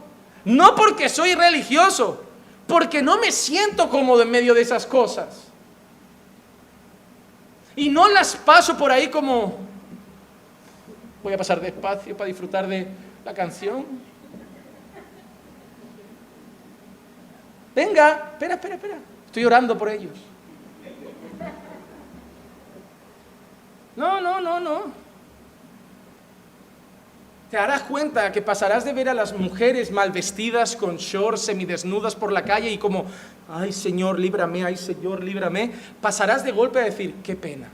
No porque soy religioso, porque no me siento cómodo en medio de esas cosas. Y no las paso por ahí como, voy a pasar despacio para disfrutar de la canción. Venga, espera, espera, espera. Estoy orando por ellos. No, no, no, no. Te darás cuenta que pasarás de ver a las mujeres mal vestidas, con shorts, semidesnudas por la calle y como, ay Señor, líbrame, ay Señor, líbrame. Pasarás de golpe a decir, qué pena.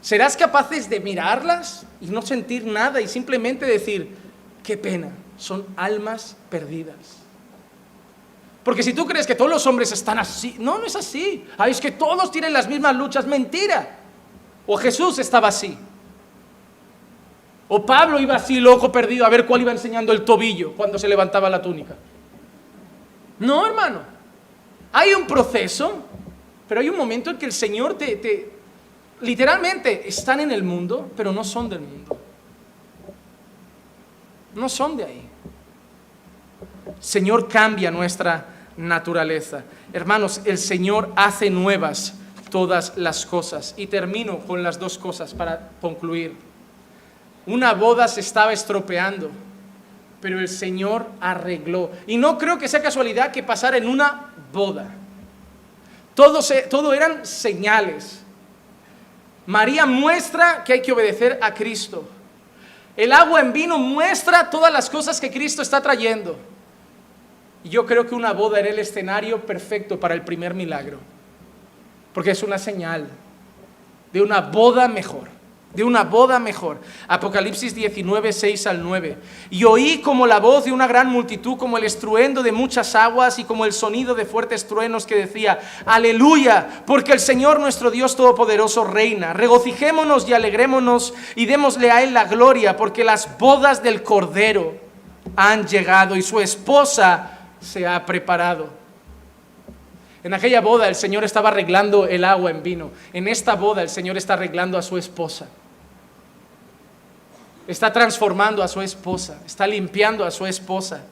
Serás capaces de mirarlas y no sentir nada y simplemente decir, qué pena, son almas perdidas. Porque si tú crees que todos los hombres están así, no, no es así. Ay, es que todos tienen las mismas luchas, mentira. O Jesús estaba así. O Pablo iba así loco perdido a ver cuál iba enseñando el tobillo cuando se levantaba la túnica. No, hermano. Hay un proceso, pero hay un momento en que el Señor te, te literalmente están en el mundo, pero no son del mundo. No son de ahí. Señor cambia nuestra naturaleza. Hermanos, el Señor hace nuevas todas las cosas. Y termino con las dos cosas para concluir. Una boda se estaba estropeando, pero el Señor arregló. Y no creo que sea casualidad que pasara en una boda. Todo, todo eran señales. María muestra que hay que obedecer a Cristo. El agua en vino muestra todas las cosas que Cristo está trayendo. Y yo creo que una boda era el escenario perfecto para el primer milagro porque es una señal de una boda mejor, de una boda mejor. Apocalipsis 19, 6 al 9. Y oí como la voz de una gran multitud, como el estruendo de muchas aguas y como el sonido de fuertes truenos que decía, aleluya, porque el Señor nuestro Dios Todopoderoso reina. Regocijémonos y alegrémonos y démosle a Él la gloria, porque las bodas del Cordero han llegado y su esposa se ha preparado. En aquella boda el Señor estaba arreglando el agua en vino. En esta boda el Señor está arreglando a su esposa. Está transformando a su esposa. Está limpiando a su esposa.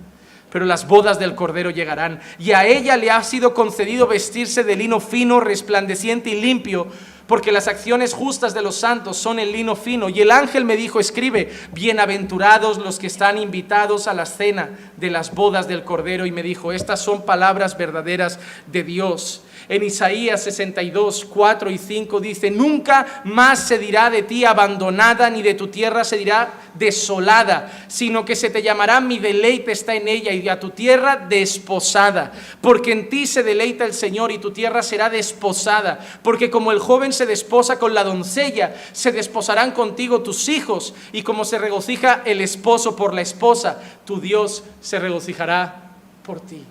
Pero las bodas del Cordero llegarán. Y a ella le ha sido concedido vestirse de lino fino, resplandeciente y limpio porque las acciones justas de los santos son el lino fino. Y el ángel me dijo, escribe, bienaventurados los que están invitados a la cena de las bodas del Cordero y me dijo, estas son palabras verdaderas de Dios. En Isaías 62, 4 y 5 dice, nunca más se dirá de ti abandonada, ni de tu tierra se dirá desolada, sino que se te llamará mi deleite está en ella y a tu tierra desposada, porque en ti se deleita el Señor y tu tierra será desposada, porque como el joven se desposa con la doncella, se desposarán contigo tus hijos, y como se regocija el esposo por la esposa, tu Dios se regocijará por ti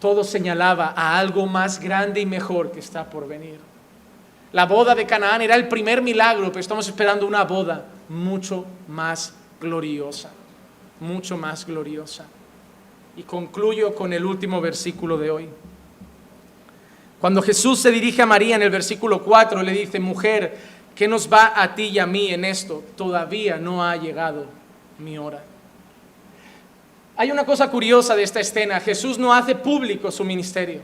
todo señalaba a algo más grande y mejor que está por venir. La boda de Canaán era el primer milagro, pero estamos esperando una boda mucho más gloriosa, mucho más gloriosa. Y concluyo con el último versículo de hoy. Cuando Jesús se dirige a María en el versículo 4, le dice, mujer, ¿qué nos va a ti y a mí en esto? Todavía no ha llegado mi hora. Hay una cosa curiosa de esta escena. Jesús no hace público su ministerio.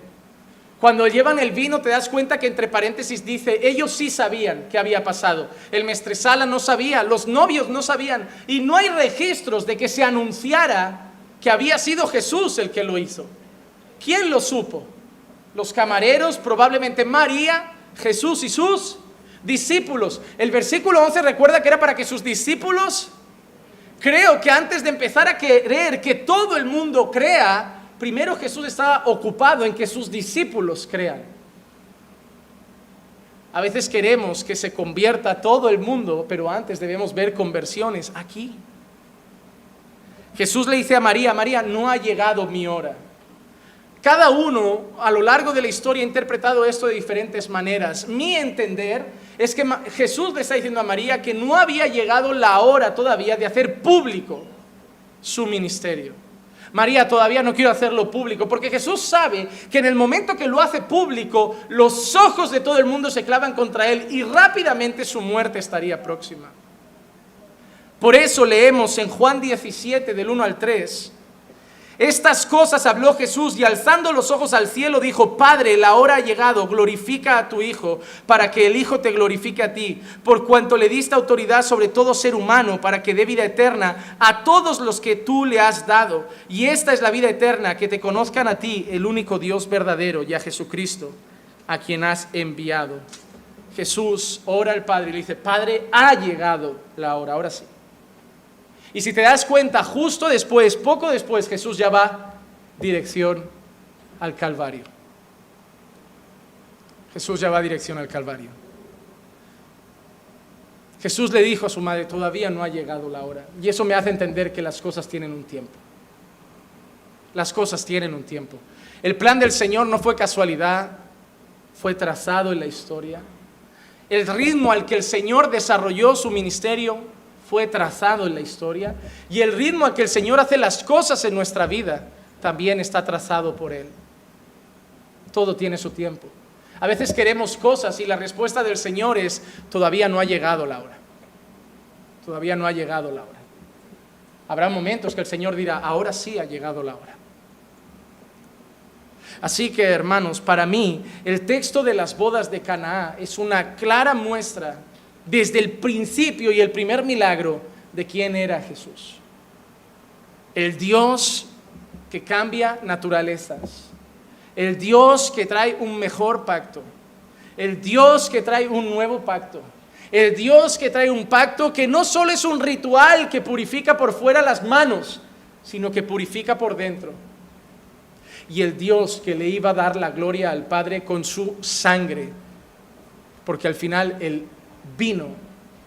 Cuando llevan el vino te das cuenta que entre paréntesis dice, ellos sí sabían qué había pasado. El mestresala no sabía, los novios no sabían y no hay registros de que se anunciara que había sido Jesús el que lo hizo. ¿Quién lo supo? Los camareros, probablemente María, Jesús y sus discípulos. El versículo 11 recuerda que era para que sus discípulos Creo que antes de empezar a querer que todo el mundo crea, primero Jesús estaba ocupado en que sus discípulos crean. A veces queremos que se convierta todo el mundo, pero antes debemos ver conversiones aquí. Jesús le dice a María, María, no ha llegado mi hora. Cada uno a lo largo de la historia ha interpretado esto de diferentes maneras. Mi entender es que Jesús le está diciendo a María que no había llegado la hora todavía de hacer público su ministerio. María, todavía no quiero hacerlo público, porque Jesús sabe que en el momento que lo hace público, los ojos de todo el mundo se clavan contra él y rápidamente su muerte estaría próxima. Por eso leemos en Juan 17, del 1 al 3, estas cosas habló Jesús y alzando los ojos al cielo dijo, Padre, la hora ha llegado, glorifica a tu Hijo, para que el Hijo te glorifique a ti, por cuanto le diste autoridad sobre todo ser humano, para que dé vida eterna a todos los que tú le has dado. Y esta es la vida eterna, que te conozcan a ti, el único Dios verdadero, y a Jesucristo, a quien has enviado. Jesús ora al Padre y le dice, Padre, ha llegado la hora, ahora sí. Y si te das cuenta, justo después, poco después, Jesús ya va dirección al Calvario. Jesús ya va dirección al Calvario. Jesús le dijo a su madre, todavía no ha llegado la hora. Y eso me hace entender que las cosas tienen un tiempo. Las cosas tienen un tiempo. El plan del Señor no fue casualidad, fue trazado en la historia. El ritmo al que el Señor desarrolló su ministerio fue trazado en la historia y el ritmo a que el Señor hace las cosas en nuestra vida también está trazado por Él. Todo tiene su tiempo. A veces queremos cosas y la respuesta del Señor es, todavía no ha llegado la hora. Todavía no ha llegado la hora. Habrá momentos que el Señor dirá, ahora sí ha llegado la hora. Así que, hermanos, para mí el texto de las bodas de Canaá es una clara muestra desde el principio y el primer milagro de quién era Jesús. El Dios que cambia naturalezas, el Dios que trae un mejor pacto, el Dios que trae un nuevo pacto, el Dios que trae un pacto que no solo es un ritual que purifica por fuera las manos, sino que purifica por dentro. Y el Dios que le iba a dar la gloria al Padre con su sangre, porque al final el vino,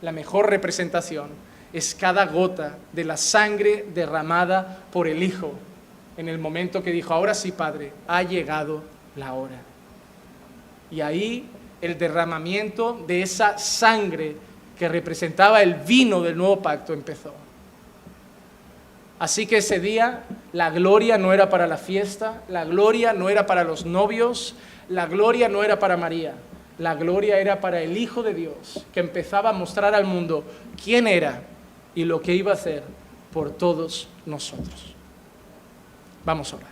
la mejor representación, es cada gota de la sangre derramada por el Hijo en el momento que dijo, ahora sí, Padre, ha llegado la hora. Y ahí el derramamiento de esa sangre que representaba el vino del nuevo pacto empezó. Así que ese día la gloria no era para la fiesta, la gloria no era para los novios, la gloria no era para María, la gloria era para el Hijo de Dios, que empezaba a mostrar al mundo quién era y lo que iba a hacer por todos nosotros. Vamos a orar.